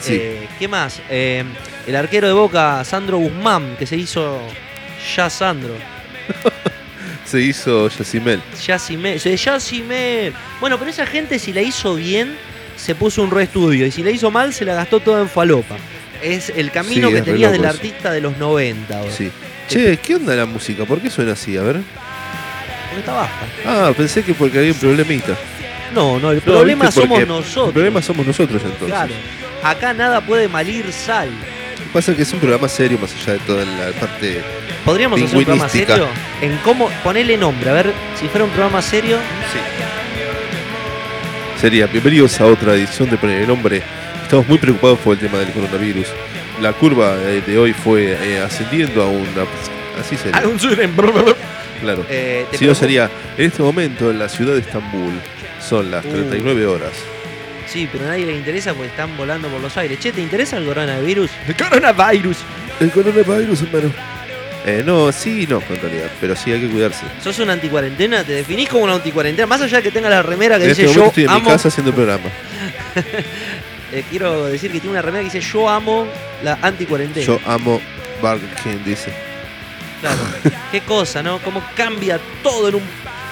Sí. Eh, ¿Qué más? Eh, el arquero de Boca, Sandro Guzmán, que se hizo ya Sandro. [laughs] Se hizo Yacimel. Yacimel. Yacimel. Bueno, pero esa gente si la hizo bien, se puso un reestudio. Y si la hizo mal, se la gastó toda en falopa. Es el camino Sí, que es tenías del eso. artista de los 90. ahora. Sí. Che, ¿qué onda la música? ¿Por qué suena así? A ver. Porque está baja. Ah, pensé que porque había un problemita. No, no, el No, problema somos nosotros. El problema somos nosotros entonces. Claro. Acá nada puede malir sal. Pasa que es un programa serio más allá de toda la parte. ¿Podríamos hacer un programa serio? En cómo ponerle nombre. A ver, si fuera un programa serio. Sí. Sería, bienvenidos a otra edición de Poner el Nombre. Estamos muy preocupados por el tema del coronavirus. La curva eh, de hoy fue eh, ascendiendo a una. Así sería. Claro. Eh, ¿te Si no sería, en este momento en la ciudad de Estambul son las Uh. 39 horas. Sí, pero a nadie le interesa porque están volando por los aires. Che, ¿te interesa el coronavirus? El coronavirus. El coronavirus, hermano. Eh, no, sí, no, en realidad. Pero sí hay que cuidarse. ¿Sos una anticuarentena? ¿Te definís como una anticuarentena? Más allá de que tenga la remera que En dice este yo estoy en mi casa haciendo el programa. [laughs] eh, quiero decir que tiene una remera que dice yo amo la anticuarentena. Yo amo Burger King, dice. Claro. Qué cosa, ¿no? Cómo cambia todo en un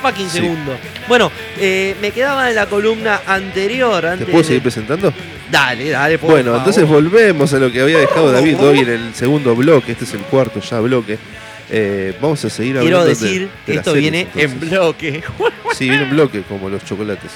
fucking Sí. segundo. Bueno, eh, me quedaba en la columna anterior. ¿Te Antes puedo de- seguir presentando? Dale, dale, por Bueno, favor. entonces volvemos a lo que había dejado David hoy en el segundo bloque. Este es el cuarto ya bloque. Eh, vamos a seguir Quiero hablando de- decir de que esto series, viene en bloque. Sí, viene en bloque, como los chocolates.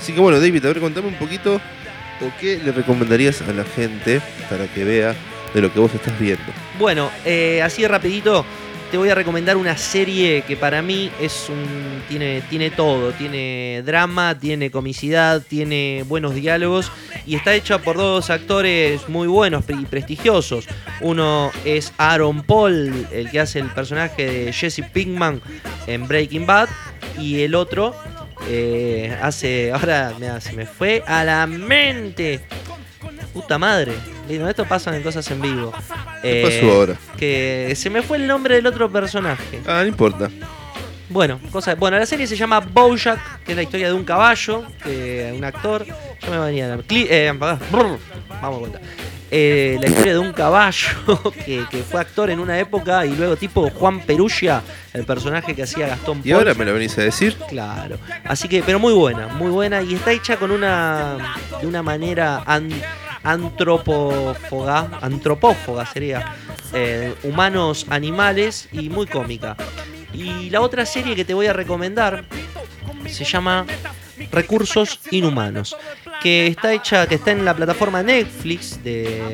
Así que bueno, David, a ver, contame un poquito o qué le recomendarías a la gente para que vea de lo que vos estás viendo. Bueno, eh, así rapidito te voy a recomendar una serie que para mí es un tiene tiene todo, tiene drama, tiene comicidad, tiene buenos diálogos y está hecha por dos actores muy buenos y prestigiosos. Uno es Aaron Paul, el que hace el personaje de Jesse Pinkman en Breaking Bad y el otro eh, hace ahora mira, se me fue a la mente. Puta madre. Digo, esto pasa en cosas en vivo. ¿Qué Eh, pasó ahora? que se me fue el nombre del otro personaje. Ah, no importa. Bueno, cosa, bueno, la serie se llama Bojack, que es la historia de un caballo, que un actor, yo me venía a Cli- eh, vamos a cuenta. Eh, la historia de un caballo [laughs] que, que fue actor en una época y luego tipo Juan Perugia, el personaje que hacía Gastón ¿Y ahora me lo venís a decir? Claro. Así que, pero muy buena, muy buena. Y está hecha con una. de una manera an- antropófoga. Antropófoga sería. eh, humanos, animales y muy cómica. Y la otra serie que te voy a recomendar se llama Recursos Inhumanos. Que está hecha, que está en la plataforma Netflix de,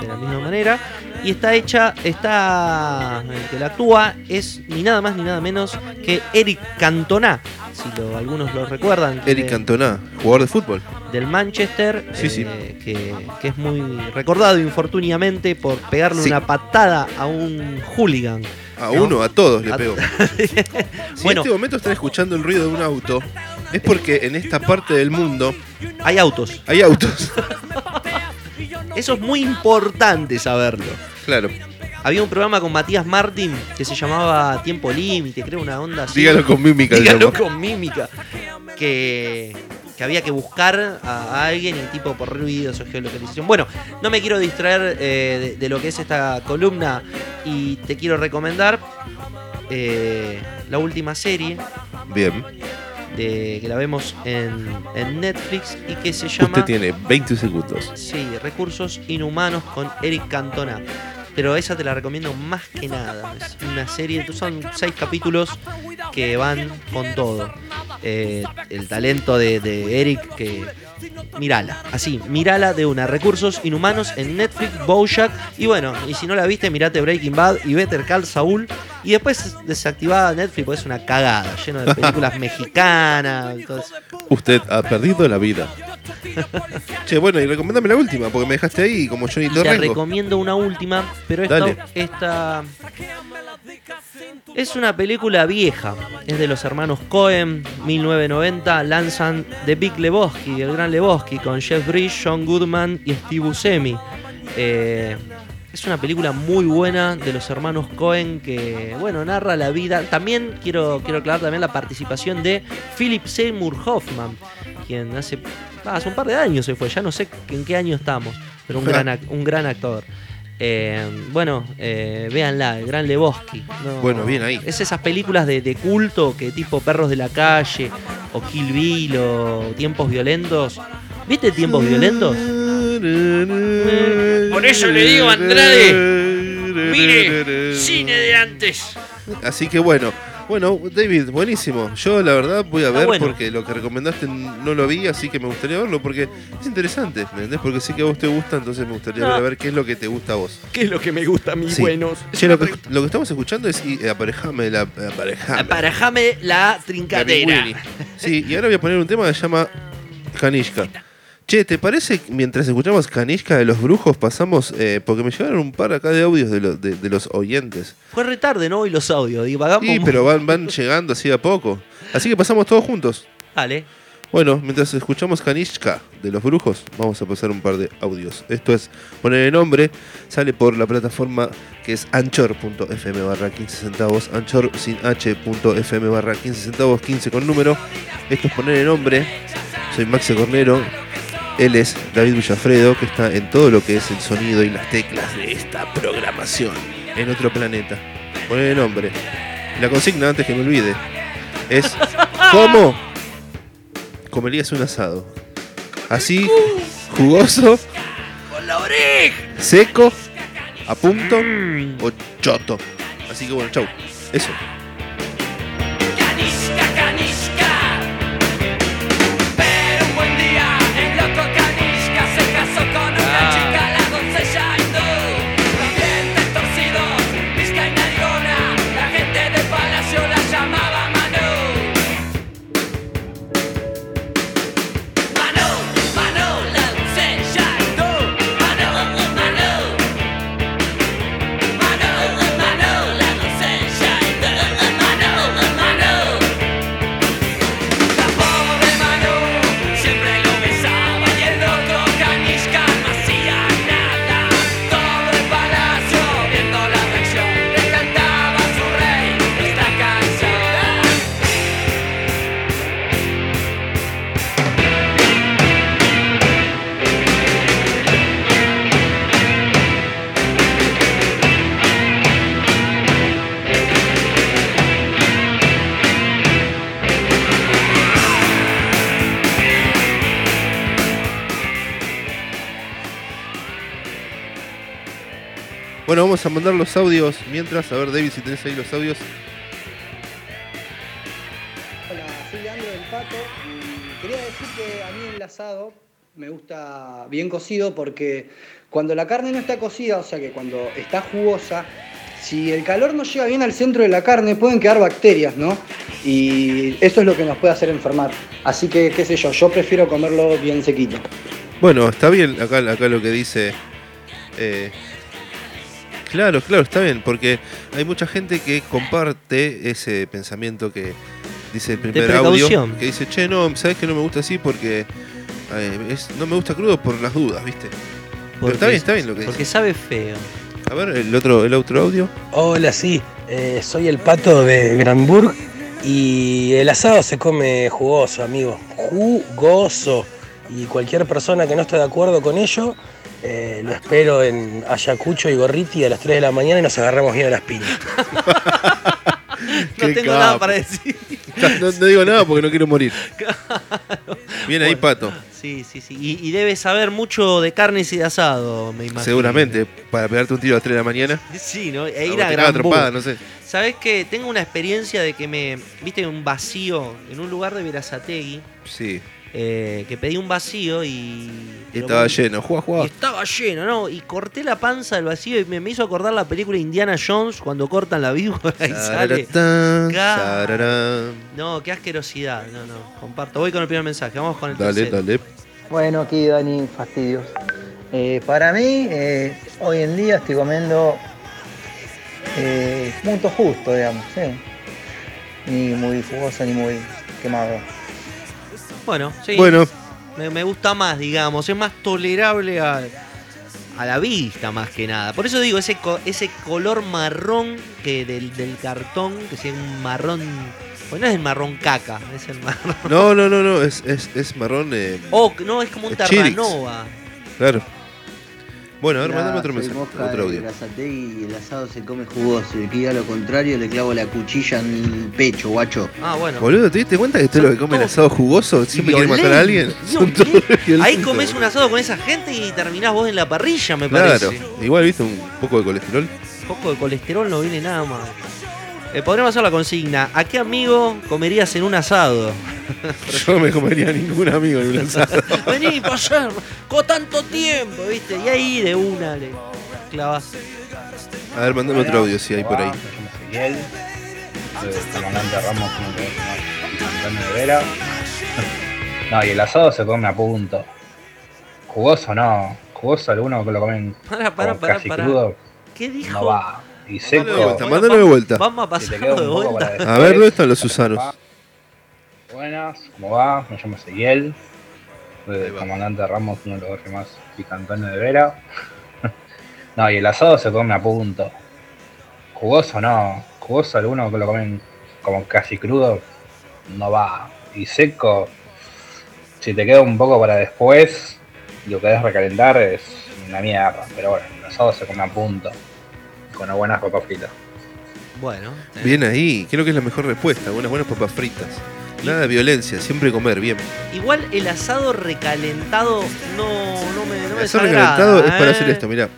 de la misma manera. Y está hecha, está. El que la actúa es ni nada más ni nada menos que Eric Cantona. Si lo- algunos lo recuerdan. Eric Cantona, jugador de fútbol. del Manchester, Sí, sí. eh, Que, que es muy recordado infortuniamente por pegarle Sí. una patada a un hooligan. A ¿No? uno, a todos le pegó. [laughs] Si Bueno. en este momento están escuchando el ruido de un auto, es porque en esta parte del mundo Hay autos. hay autos. [laughs] Eso es muy importante saberlo. claro. Había un programa con Matías Martín que se llamaba Tiempo Límite, creo una onda así. Dígalo con mímica. se Dígalo llama. con mímica. Que, que había que buscar a, alguien y tipo por ruidos o geolocalización. Bueno, no me quiero distraer eh, de, de lo que es esta columna y te quiero recomendar eh, la última serie Bien. De, que la vemos en, en Netflix y que se llama Usted tiene 20 segundos. Sí, Recursos Inhumanos con Eric Cantona. Pero esa te la recomiendo más que nada. Es una serie, son seis capítulos que van con todo. Eh, el talento de, de Eric, que. Mirala, así, mirala de una. Recursos Inhumanos en Netflix, Bojack. Y bueno, y si no la viste, mirate Breaking Bad y Better Call Saul. Y después desactivada Netflix, porque es una cagada, lleno de películas [laughs] mexicanas. Usted ha perdido la vida. che, bueno, y recomendame la última, porque me dejaste ahí como Johnny Y te recomiendo una última, pero esta, Dale. esta es una película vieja. Es de los hermanos Cohen, 1990. Lanzan The Big Lebowski, el gran Lebowski, con Jeff Bridges, John Goodman y Steve Buscemi. Eh, es una película muy buena de los hermanos Cohen que, bueno, narra la vida. También quiero, quiero aclarar también la participación de Philip Seymour Hoffman, quien hace, ah, hace un par de años se fue, ya no sé en qué año estamos, pero un [laughs] gran, un gran actor. Eh, bueno, eh, véanla, el Gran Lebowski. ¿no? Bueno, bien ahí. Es esas películas de, de culto que tipo Perros de la Calle, o Kill Bill, o Tiempos Violentos. ¿Viste Tiempos Violentos? Por eso le digo a Andrade, Mire, cine de antes. Así que bueno, bueno, David, buenísimo. Yo la verdad voy a Está ver bueno. porque lo que recomendaste no lo vi, así que me gustaría verlo porque es interesante, ¿me entendés? Porque sé que a vos te gusta, entonces me gustaría ver, a ver qué es lo que te gusta a vos. ¿Qué es lo que me gusta a mí, Sí. buenos? Che, lo, que, lo que estamos escuchando es y, eh, aparejame la aparejame. Aparejame la trincadera. Sí, y ahora voy a poner un tema que se llama Kanishka. Che, ¿te parece que mientras escuchamos Kanishka de los brujos pasamos, eh, porque me llegaron un par acá de audios de, lo- de- de los oyentes? Fue retarde, ¿no? Hoy los audios, divagamos. Sí, pero van, van [laughs] llegando así a poco. Así que pasamos todos juntos. Dale. Bueno, mientras escuchamos Kanishka de los brujos, vamos a pasar un par de audios. Esto es poner el nombre, sale por la plataforma que es anchor.fm barra 15 centavos, anchor sin h.fm barra 15 centavos, 15 con número. Esto es poner el nombre. Soy Maxi Cornero. Él es David Villafredo, que está en todo lo que es el sonido y las teclas de esta programación en otro planeta. Poner el nombre. La consigna antes que me olvide es [laughs] ¿Cómo comerías un asado? Así, jugoso, ¡Con la oreja! seco, a punto o choto. Así que bueno, chau. Eso. Bueno, vamos a mandar los audios mientras. A ver, David, si tenés ahí los audios. Hola, soy Leandro del Pato y quería decir que a mí el asado me gusta bien cocido porque cuando la carne no está cocida, o sea que cuando está jugosa, si el calor no llega bien al centro de la carne pueden quedar bacterias, ¿no? Y eso es lo que nos puede hacer enfermar. Así que, qué sé yo, yo prefiero comerlo bien sequito. Bueno, está bien acá, acá lo que dice. eh, claro, claro, está bien, porque hay mucha gente que comparte ese pensamiento que dice el primer audio. precaución. Que dice, che, no, ¿sabes que no me gusta así? Porque eh, es- no me gusta crudo por las dudas, ¿viste? Pero está bien, está bien lo que Porque dice. sabe feo. A ver, el otro, el otro audio. Hola, sí, eh, soy el pato de Granburg y el asado se come jugoso, amigo, jugoso. Y cualquier persona que no esté de acuerdo con ello, eh, lo espero en Ayacucho y Gorriti a las 3 de la mañana y nos agarramos bien a las piñas. [laughs] No Qué tengo nada para decir. No, no digo nada porque no quiero morir. [laughs] Bien ahí, Pato. Sí, sí, sí. Y, y debes saber mucho de carnes y de asado, me imagino. Seguramente, para pegarte un tiro a las 3 de la mañana. Sí, ¿no? E ir a trompada, Bull. no sé. ¿Sabés que Tengo una experiencia de que me. Viste, un vacío en un lugar de Verazategui. Sí. Eh, que pedí un vacío y. Y estaba lleno. Juega, juega. estaba lleno, ¿no? Y corté la panza del vacío y me, me hizo acordar la película Indiana Jones cuando cortan la víbora y sale. No, qué asquerosidad. No, no. Comparto. Voy con el primer mensaje. Vamos con el Dale, tercero. dale. Bueno, aquí Dani Fastidios. Eh, para mí, eh, hoy en día estoy comiendo eh, punto justo, digamos, ¿sí? Ni muy jugoso ni muy quemado. Bueno, sí. Bueno, Me, me gusta más, digamos. Es más tolerable a, a la vista, más que nada. Por eso digo, ese, co- ese color marrón que del, del cartón, que sea un marrón. Bueno, no es el marrón caca, es el marrón. no, no, no, no. Es, es, es marrón. eh, Oh, no, es como un Es Chirix. terranova. claro. Bueno, a ver, mandame otro mensaje, Mosca otro audio. Y el asado se come jugoso. Y aquí a lo contrario le clavo la cuchilla en el pecho, guacho. Ah, bueno. Boludo, ¿te diste cuenta que todo lo que come el asado jugoso siempre quiere matar a alguien? Son todos. Ahí violentos, comes un asado con esa gente y terminás vos en la parrilla, me Claro, parece. igual viste un poco de colesterol. Un poco de colesterol no viene nada mal. Eh, podríamos hacer la consigna. ¿A qué amigo comerías en un asado? [laughs] Yo no me comería a ningún amigo en un asado. [laughs] Vení, pasar, con tanto tiempo, ¿viste? Y ahí de una le clavas. A ver, mandame otro audio si hay por ahí. Miguel, el comandante Ramos, Vera. No, y el asado se come a punto. Jugoso no, jugoso alguno que lo comen Pará, pará, pará, casi crudo. ¿Qué dijo? No va. Y de vuelta, mándalo de vuelta. Vamos queda de vuelta. A ver, ¿dónde están los Susanos? Buenas, ¿cómo va? Me llamo Ezequiel. Soy el comandante Ramos, uno de los barrios más picantones de Vera. [laughs] no, y el asado se come a punto. Jugoso no, jugoso alguno que lo comen como casi crudo, no va. Y seco, si te queda un poco para después, y lo querés recalentar es una mierda. Pero bueno, el asado se come a punto, con una buena papa frita. Bueno, eh, Bien ahí, creo que es la mejor respuesta. Unas buenas papas fritas. Nada de violencia, siempre comer bien. igual el asado recalentado no, no me, no me El asado recalentado es para ¿eh? hacer esto, mirá.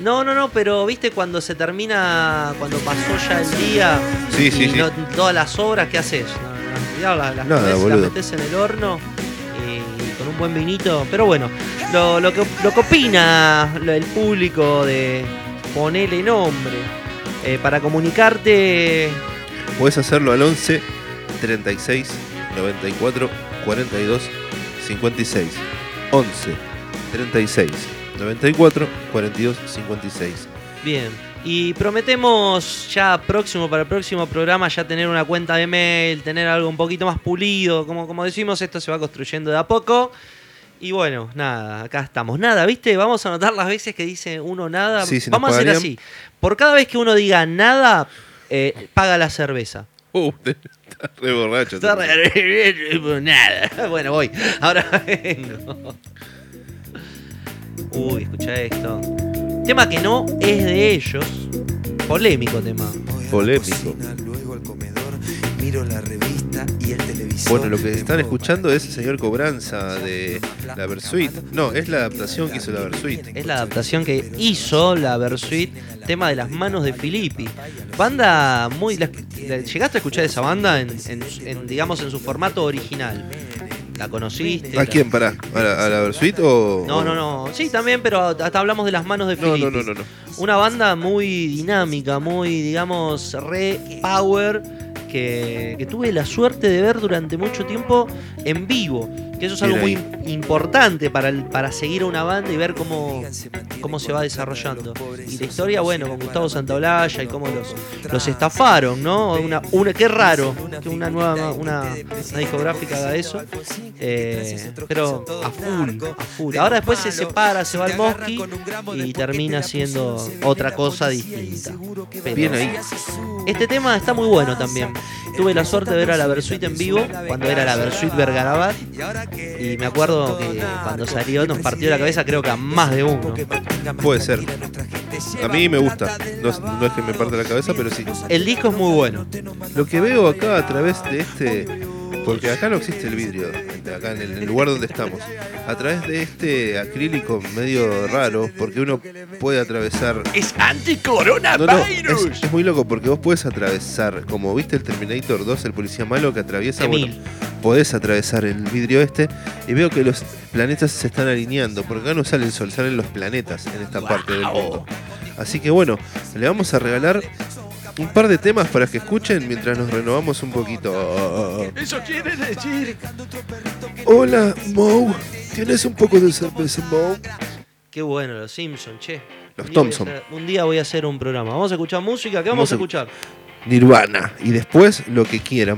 No, no, no, pero viste cuando se termina, cuando pasó ya el día Sí, y sí, sí. no- todas las obras, ¿qué haces? No, las, las Nada, metés, las metés en el horno y con un buen vinito. Pero bueno, lo, lo que, lo que opina el público de ponerle nombre eh, para comunicarte Podés hacerlo al 11 36 94 42 56. 11 36 94 42 56. Bien. Y prometemos ya próximo para el próximo programa ya tener una cuenta de mail, tener algo un poquito más pulido. Como, como decimos, esto se va construyendo de a poco. Y bueno, nada, acá estamos. Nada, ¿viste? Vamos a anotar las veces que dice uno nada. Sí, si nos Vamos a hacer así. Por cada vez que uno diga nada, eh, paga la cerveza. Uh, [laughs] está re borracho. Está re- nada. [laughs] Bueno, voy. Ahora [laughs] vengo. Uy, escucha esto. Tema que no es de ellos. Polémico tema. Polémico. Luego al comedor, miro la revista. Bueno, lo que están escuchando es el señor Cobranza de la Versuit. No, es la adaptación que hizo la Versuit. Es la adaptación que hizo la Versuit, tema de las manos de Filippi. Banda muy. la- la- ¿Llegaste a escuchar esa banda en, en- en, digamos, en su formato original? ¿La conociste? ¿A quién? Pará. ¿A la, a la Versuit o.? No, no, no. Sí, también, pero hasta hablamos de las manos de No, Filippi. no, no, no, no. Una banda muy dinámica, muy, digamos, re power, que, tuve la suerte de ver durante mucho tiempo en vivo. Que eso es algo muy importante para, el- para seguir a una banda y ver cómo, cómo se va desarrollando. Y la historia, bueno, con Gustavo Santaolalla y cómo los, los estafaron, ¿no? Una, una, qué raro que una nueva una, una discográfica haga eso. Eh, pero a full, a full. Ahora después se separa, se va al Mosqui y termina siendo otra cosa distinta. Pero Bien ahí. Este tema está muy bueno también. Tuve la suerte de ver a la Versuit en vivo cuando era la Versuit Vergarabat y me acuerdo que cuando salió nos partió la cabeza creo que a más de uno. Puede ser. A mí me gusta. No, no es que me parte la cabeza, pero sí. El disco es muy bueno. Lo que veo acá a través de este. Porque acá no existe el vidrio, acá en el, en el lugar donde estamos. A través de este acrílico medio raro, porque uno puede atravesar. Es No, no, anticoronavirus. es, es muy loco porque vos podés atravesar, como viste el Terminator 2, el policía malo que atraviesa, bueno, podés atravesar el vidrio este y veo que los planetas se están alineando, porque acá no sale el sol, salen los planetas en esta parte del mundo. Así que bueno, le vamos a regalar un par de temas para que escuchen mientras nos renovamos un poquito. Eso quiere decir. Hola, Moe. ¿Tienes un poco de cerveza, Moe? Qué bueno, los Simpsons, che. Los Un Thompson. hacer- Un día voy a hacer un programa. Vamos a escuchar música. ¿Qué vamos, a- escuchar? Nirvana. Y después lo que quieran.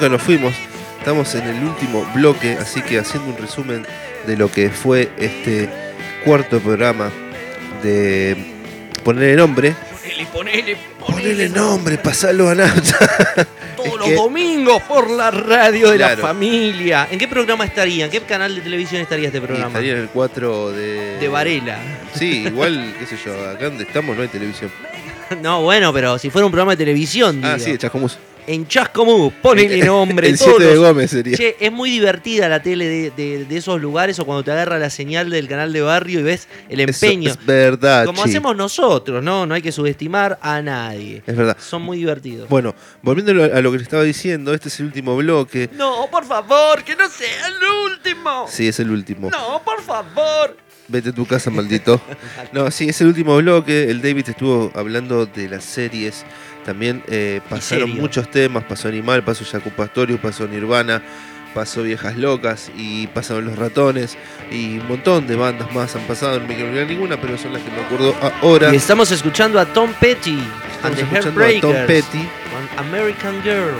Nunca nos fuimos. Estamos en el último bloque, así que haciendo un resumen de lo que fue este cuarto programa de ponerle nombre. Ponele, ponele, Ponele nombre, pasalo a nata. [laughs] todos los que- domingos por la radio de Claro. la familia. ¿En qué programa estaría? ¿En qué canal de televisión estaría este Y programa? estaría en el 4 de. De Varela. Sí, igual, qué sé yo, acá donde estamos no hay televisión. [laughs] No, bueno, pero si fuera un programa de televisión. Ah, digo. sí, de Chascomús. En Chascomús, ponele nombre. El todos 7 de los- Gómez sería. Che, es muy divertida la tele de, de- de esos lugares o cuando te agarra la señal del canal de barrio y ves el Eso empeño. es verdad, Como hacemos nosotros, ¿no? No hay que subestimar a nadie. Es verdad. Son muy divertidos. Bueno, volviendo a lo- a lo que le estaba diciendo, este es el último bloque. No, por favor, que no sea el último. Sí, es el último. No, por favor. Vete a tu casa, maldito. [laughs] No, sí, es el último bloque. El David estuvo hablando de las series. También eh, pasaron muchos temas. Pasó Animal, pasó Jaco Pastorius, pasó Nirvana, pasó Viejas Locas y pasaron Los Ratones. Y un montón de bandas más han pasado. No me quiero olvidar ninguna, pero son las que me acuerdo ahora. Y estamos escuchando a Tom Petty and the escuchando a Tom Petty. con American Girl.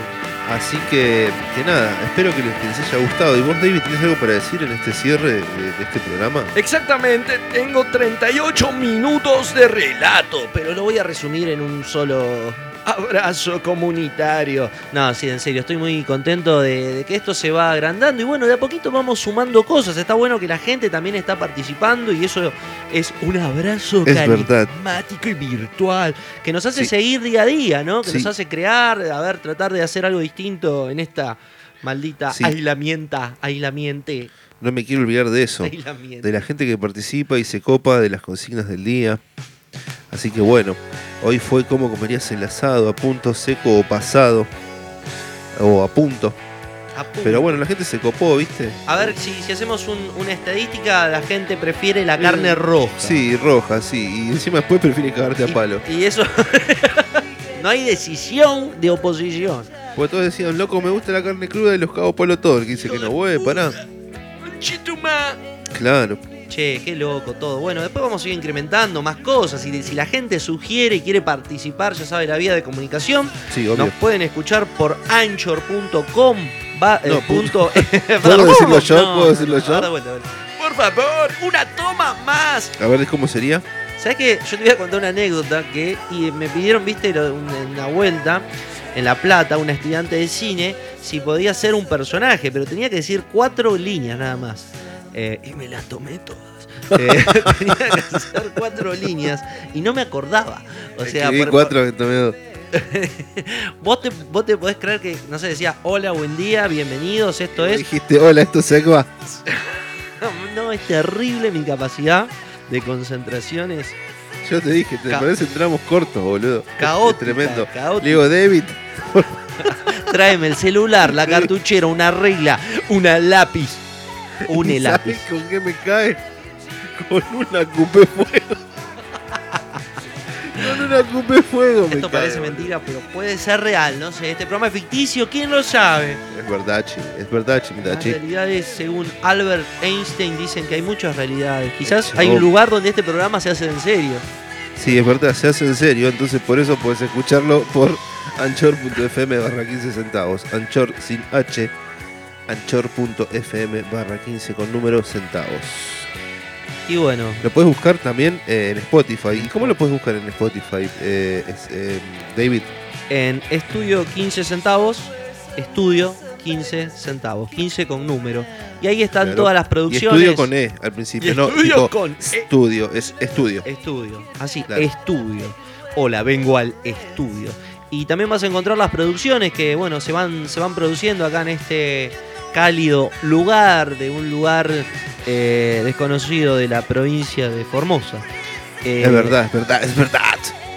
Así que, que nada, espero que les, que les haya gustado. ¿Y vos, David, tenés algo para decir en este cierre de, de este programa? Exactamente, tengo 38 minutos de relato, pero lo voy a resumir en un solo abrazo comunitario. No, sí, en serio, estoy muy contento de, de que esto se va agrandando y bueno, de a poquito vamos sumando cosas. Está bueno que la gente también está participando y eso es un abrazo Es verdad. carismático y virtual que nos hace Sí. seguir día a día, ¿no? Que Sí. nos hace crear, a ver, tratar de hacer algo distinto en esta maldita Sí. aislamienta, aislamiente. No me quiero olvidar de eso. Aislamiento. De la gente que participa y se copa de las consignas del día. Así que bueno, hoy fue cómo comerías el asado, a punto seco o pasado. O a punto. A punto. Pero bueno, la gente se copó, ¿viste? A ver, si, si hacemos un- una estadística, la gente prefiere la carne roja. Sí, roja, sí. Y encima después prefiere cagarte a palo. Y eso. [laughs] no hay decisión de oposición. Porque todos decían, loco, me gusta la carne cruda y los cago palo todo. El que dice que no, güey, pará. Claro. Che, qué loco todo. Bueno, después vamos a ir incrementando más cosas. Y si la gente sugiere y quiere participar, ya sabe la vía de comunicación. Sí, obvio. Nos pueden escuchar por anchor.com. Va, eh, No, punto- [laughs] ¿Puedo decirlo yo? No, ¿Puedo decirlo yo? Por favor, una toma más. A ver, ¿cómo sería? ¿Sabes qué? Yo te voy a contar una anécdota que y me pidieron, viste, una vuelta en La Plata, una estudiante de cine, si podía ser un personaje, pero tenía que decir cuatro líneas nada más. Eh, y me las tomé todas. Eh, [laughs] tenía que hacer cuatro líneas y no me acordaba. O sea, por- cuatro que tomé dos. [laughs] vos, te, vos te podés creer que, no sé, decía hola, buen día, bienvenidos, esto es. Dijiste, hola, esto se acaba. [laughs] No, es terrible mi capacidad de concentración. Es Yo te dije, te Ca- parece entramos cortos, boludo. Es Caótica, tremendo. caótica. Le digo, David, Tráeme el celular, la cartuchera, una regla, una lápiz, un ¿y lápiz. ¿sabes con qué me cae? Con una cupé fuego. [laughs] con una cupé fuego me Esto cae. parece mentira, pero puede ser real, no sé. Este programa es ficticio, ¿quién lo sabe? Es verdad, chi. Es verdad, chi, Las realidades, según Albert Einstein, dicen que hay muchas realidades. Quizás hay un lugar donde este programa se hace en serio. Sí, es verdad, se hace en serio, entonces por eso puedes escucharlo por anchor.fm barra 15 centavos. Anchor sin H, anchor.fm barra 15 con número centavos. Y bueno, Lo puedes buscar también eh, en Spotify. ¿Y cómo lo puedes buscar en Spotify, eh, es, eh, David? en estudio 15 centavos, estudio 15 centavos, 15 con número. Y ahí están Claro. todas las Y producciones. estudio con E al principio, Y no estudio tipo con E. estudio, es estudio. Estudio, así, Claro. estudio. Hola, vengo al estudio. Y también vas a encontrar las producciones que, bueno, se van, se van produciendo acá en este cálido lugar, de un lugar eh, desconocido de la provincia de Formosa. Eh, Es verdad, es verdad, es verdad.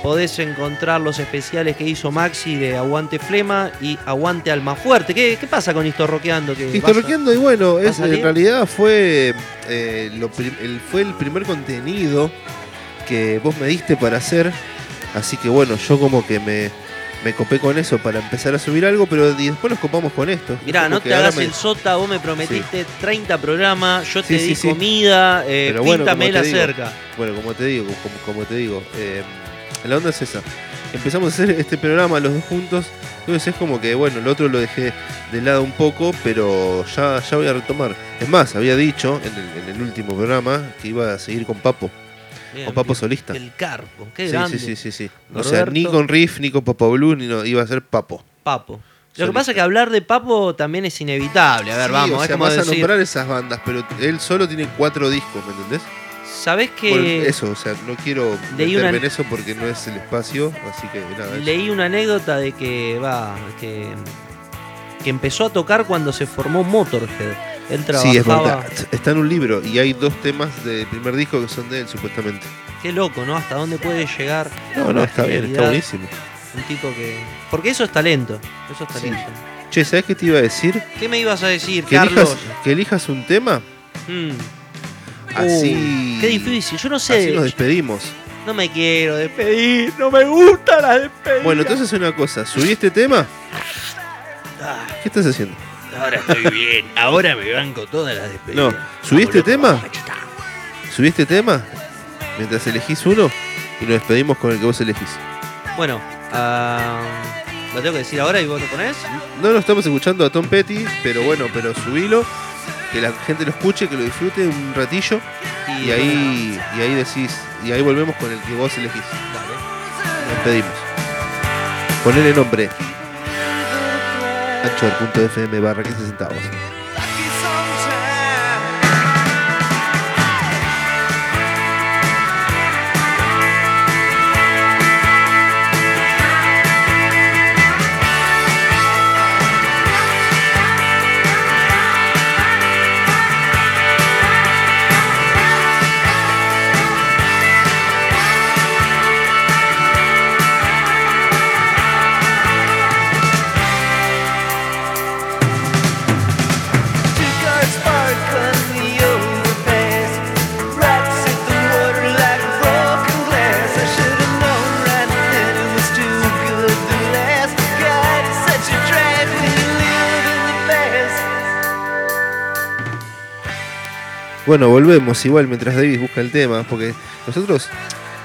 Podés encontrar los especiales que hizo Maxi de Aguante Flema y Aguante Alma Fuerte. ¿Qué, qué pasa con Esto Roqueando? Que vas a- Historroqueando y bueno, ¿Va a es, en realidad fue, eh, lo el, fue el primer contenido que vos me diste para hacer. Así que bueno, yo como que me, me copé con eso para empezar a subir algo, pero y después nos copamos con esto. Mirá, no te hagas me- el sota, vos me prometiste 30 programas, yo te Sí, di sí, sí. comida, eh, bueno, píntame la digo, cerca. Bueno, como te digo, como, como te digo, eh, La onda es esa. Empezamos a hacer este programa los dos juntos. Entonces es como que, bueno, el otro lo dejé de lado un poco, pero ya, ya voy a retomar. Es más, había dicho en el, en el último programa que iba a seguir con Papo. Bien, con Papo. Solista. El Carpo, qué sí, grande. sí, sí, sí, sí. O sea, ni con Riff, ni con Papo Blue, ni no, iba a ser Papo. Papo. Lo que pasa es que hablar de Papo también es inevitable. A ver, Sí, vamos, o es sea, como vas a nombrar esas bandas, pero él solo tiene cuatro discos, ¿me entendés? ¿Sabés que Por eso, o sea, no quiero Leí meterme una- en eso porque no es el espacio, así que nada. eso. leí una anécdota de que va que, que empezó a tocar cuando se formó Motorhead. Él Sí, es trabajaba. verdad. Está en un libro y hay dos temas del primer disco que son de él, supuestamente. Qué loco, ¿no? Hasta dónde puede llegar. No, no, está bien, está buenísimo. Un tipo que. Porque eso es talento. Eso es Sí. talento. Che, ¿sabes qué te iba a decir? ¿Qué me ibas a decir, Que Carlos? elijas, que elijas un tema, Mm. así. Uh, qué difícil. Yo no sé. Así nos despedimos. No me quiero despedir. No me gusta la despedida. Bueno, entonces una cosa, subí este tema. Ah. ¿Qué estás haciendo? Ahora estoy bien. Ahora me banco todas las despedidas. No, subí este tema. Subí este tema mientras elegís uno y nos despedimos con el que vos elegís. Bueno, ah, lo tengo que decir ahora y vos lo ponés. No lo estamos escuchando a Tom Petty, pero bueno, pero subilo, que la gente lo escuche, que lo disfrute un ratillo y, ahí y ahí decís y ahí volvemos con el que vos elegís. Nos despedimos. Ponele nombre. Anchor.fm barra 15 centavos. Bueno, volvemos igual mientras David busca el tema, porque nosotros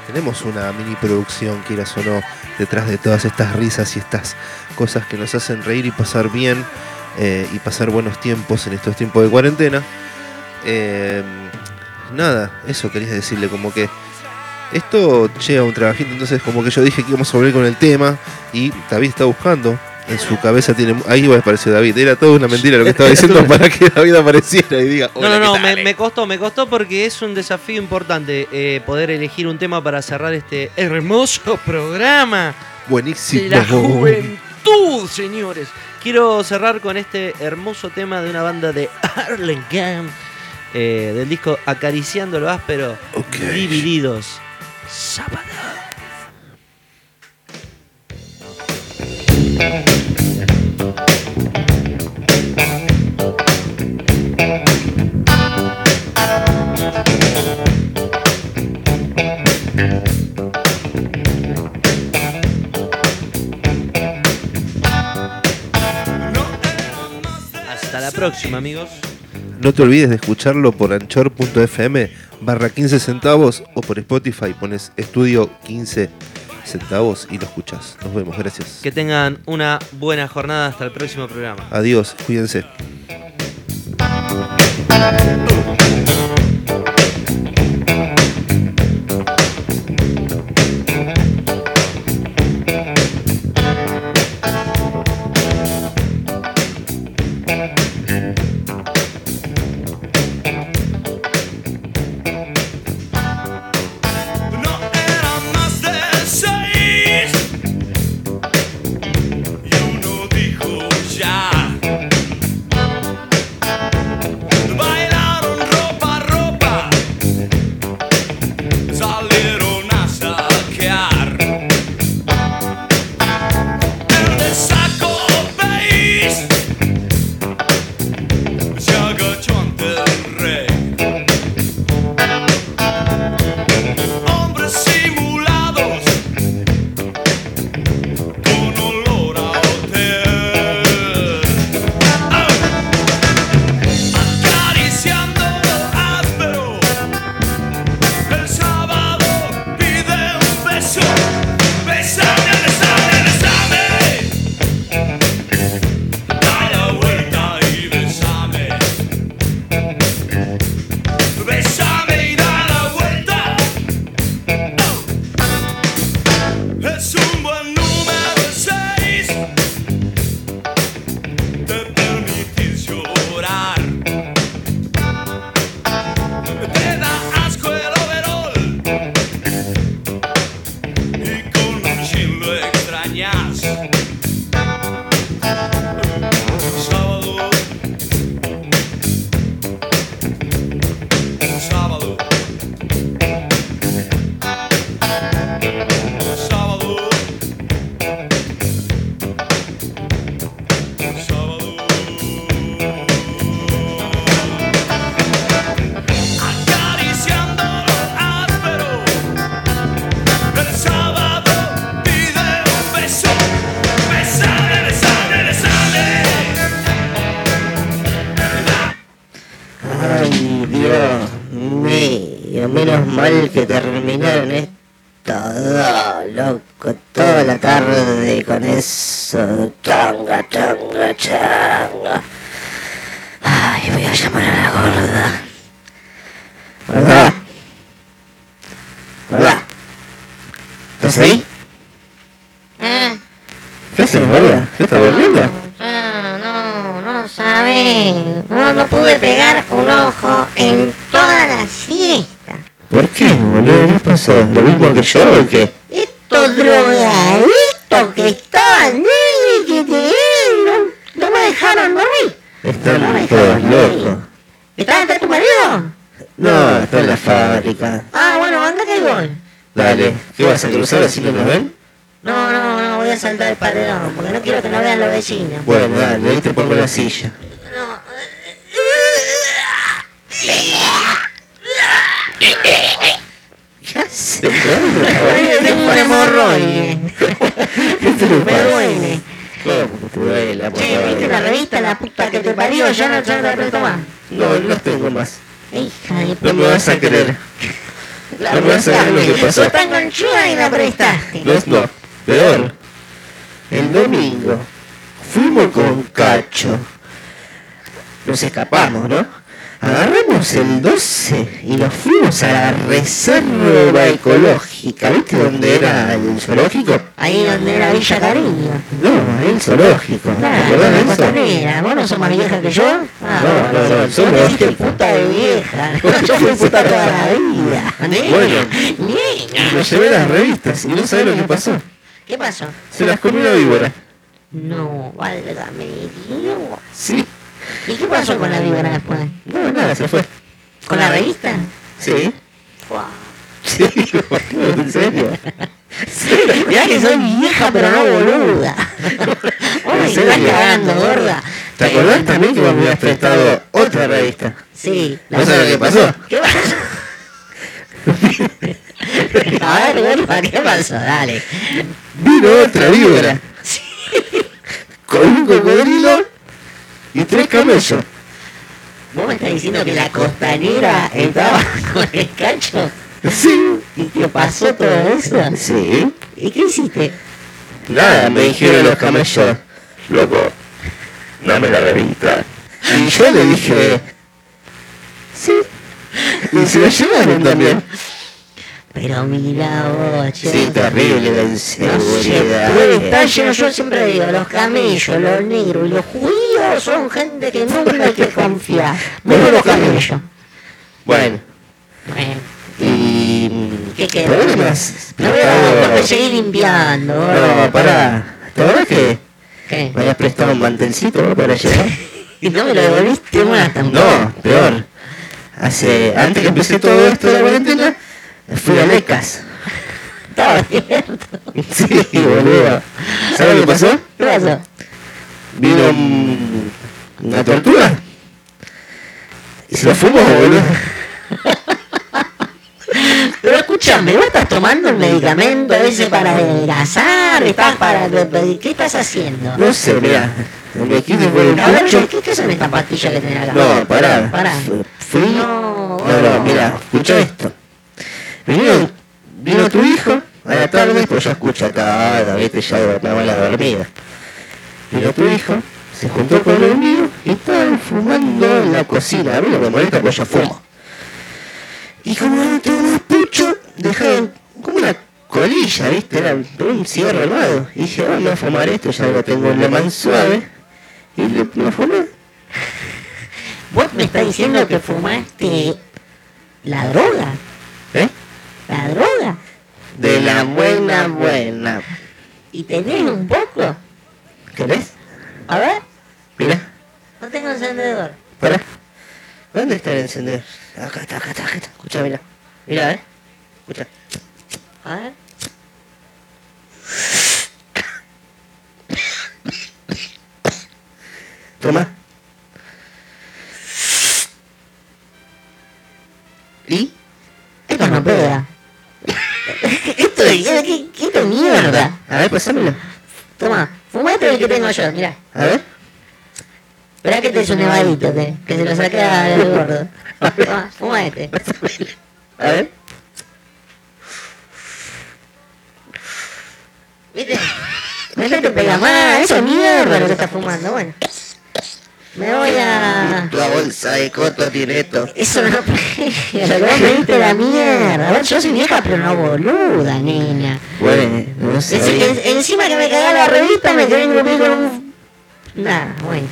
tenemos una mini producción, quieras o no, detrás de todas estas risas y estas cosas que nos hacen reír y pasar bien eh, y pasar buenos tiempos en estos tiempos de cuarentena. Eh, nada, eso quería decirle, como que esto llega a un trabajito, entonces como que yo dije que íbamos a volver con el tema y David está buscando. En su cabeza tiene. Ahí igual apareció David. Era toda una mentira lo que estaba diciendo [laughs] para que David apareciera y diga. No, "Hola, no, no, ¿qué tal?". me, me costó, me costó porque es un desafío importante eh, poder elegir un tema para cerrar este hermoso programa. Buenísimo. La juventud, señores. Quiero cerrar con este hermoso tema de una banda de Arlington, eh, del disco Acariciando lo áspero, Divididos. Sábado. Hasta la próxima, amigos. No te olvides de escucharlo por anchor.fm barra 15 centavos o por Spotify pones estudio 15 centavos y lo escuchas. Nos vemos, gracias. Que tengan una buena jornada hasta el próximo programa. Adiós, cuídense. Que terminaron yo o qué? Estos drogadictos que estaban que te no, no me dejaron dormir. Están todos locos. ¿Estás entre tu marido? No, está en la fábrica. Ah, bueno, anda que voy. Dale, ¿qué vas a cruzar así que nos ven? No, no, no, voy a saltar el paredón, porque no quiero que no vean los vecinos. Bueno, dale, ahí te pongo la silla. Me duele. ¿Cómo te duele Che, ¿viste la revista La puta que te parió? Ya no, ya no la presto más. No, no tengo más. Hija de No me vas a creer. La No me vas a creer lo que pasó. Sos tan conchuda y la prestaste. No, no, peor. El domingo fuimos con Cacho. Nos escapamos, ¿no? Agarramos el 12 y nos fuimos a la reserva ecológica. ¿Viste dónde era el zoológico? Ahí donde era Villa Cariño. No, ahí el zoológico. ¿Te Claro, la costanera. ¿Vos no sos más vieja que yo? Ah, No, no, no, te hiciste zoológico. puta de vieja. [laughs] Yo fui puta toda la vida. Bueno, Nena. me llevé las revistas y no sabés lo que pasó. ¿Qué pasó? Se las comió la víbora. No, válgame Dios. Sí. ¿Y qué pasó con la víbora después? No, nada, se fue. ¿Con la revista? Sí. Fua. Sí, [laughs] en serio. [laughs] Mirá que soy vieja pero no boluda. [laughs] Me ¿En estás cagando, gorda. ¿Te acordás también que me habías prestado otra revista? Sí. ¿No sabes lo que pasó? ¿Qué pasó? A ver, gorda, ¿qué pasó? Dale. Vino otra víbora. Con un cocodrilo y tres camellos. ¿Vos me estás diciendo que la costanera estaba [laughs] con el cacho? Sí. ¿Y te pasó todo eso? Sí. ¿Y qué hiciste? Nada, me dijeron los camellos. Loco, dame la revista. Y yo le dije... Sí. Y se la llevaron [laughs] también. Pero mira vos, che. Sí, terrible la No se inseguridad. estar lleno, yo siempre digo, los camellos, los negros y los judíos son gente que nunca hay que confiar. [laughs] Menos los camellos. Bueno, Bueno, y... ¿qué queda? Problemas. No voy a no seguir limpiando. No, pará. ¿Te acordás que ¿Qué? me habías prestado un mantelcito ¿no? para llevar? [laughs] Y no me lo devolviste más tampoco. No, peor. Hace, antes que empecé todo esto de la cuarentena, fui a Lecas. Estaba abierto. Sí, boludo. ¿Sabes lo que pasó? ¿Qué pasó? Vino un- una tortuga. Y se lo fumó, boludo. [laughs] Pero escúchame, ¿vos estás tomando un medicamento ese para adelgazar? ¿Estás para... ¿Qué estás haciendo? No sé, mirá. Me quise por el A ver, pucho. ¿qué, qué son estas pastillas que tenés acá? No, pará. Pará. Fu- Fui. No, No, no, mira, escucha esto. Vino, vino tu hijo a la tarde, pues yo escucho acá, ah, viste, ya va la dormida. Vino tu hijo, se juntó con el mío y estaban fumando en la cocina. A mí no me molesta, pues yo fumo. Y como no tengo más pucho, dejaron como una colilla, viste, era un cigarro armado. Y dije, vamos a fumar esto, ya lo tengo en la mano suave. Y le, lo fumé. Vos me estás diciendo que fumaste la droga. La droga. De la buena, buena. ¿Y tenés un poco? ¿Querés? A ver, Mira, no tengo encendedor. para. ¿Dónde está el encendedor? Acá está, acá está, acá está. Escucha, mira. Mira, eh. Escucha. A ver. Toma. ¿Y? Esto no pega. Esto es... ¿Qué, qué, qué mierda? A ver, pasámelo. Toma, fumate el que tengo yo, mirá. A ver. Esperá que te es un nevadito, que, que se lo saqué al gordo. Toma, fuma este. A ver. ¿Viste? ¿Viste te pega más? Eso es mierda lo que está fumando. Bueno. Me voy a... La bolsa de coto tiene esto. Eso no vos me diste la mierda. A ver, yo soy vieja pero no boluda, niña. Bueno, no sé. Es- es- encima que me cagá la revista me quedé conmigo con un... Nada, bueno.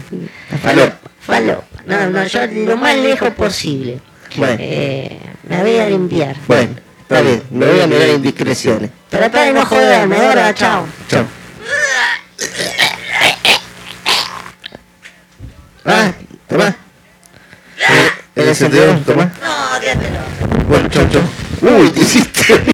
Falopa. Falopa. No, no, yo lo más lejos posible. Bueno. Eh, me voy a limpiar. Bueno, está bien. Me voy a mirar indiscreciones. Trata de no joderme, Dora, chao. Chao. Ah, tomá. El encendedor, tomá. No, quédatelo. Bueno, chau, chau. Uy, te hiciste.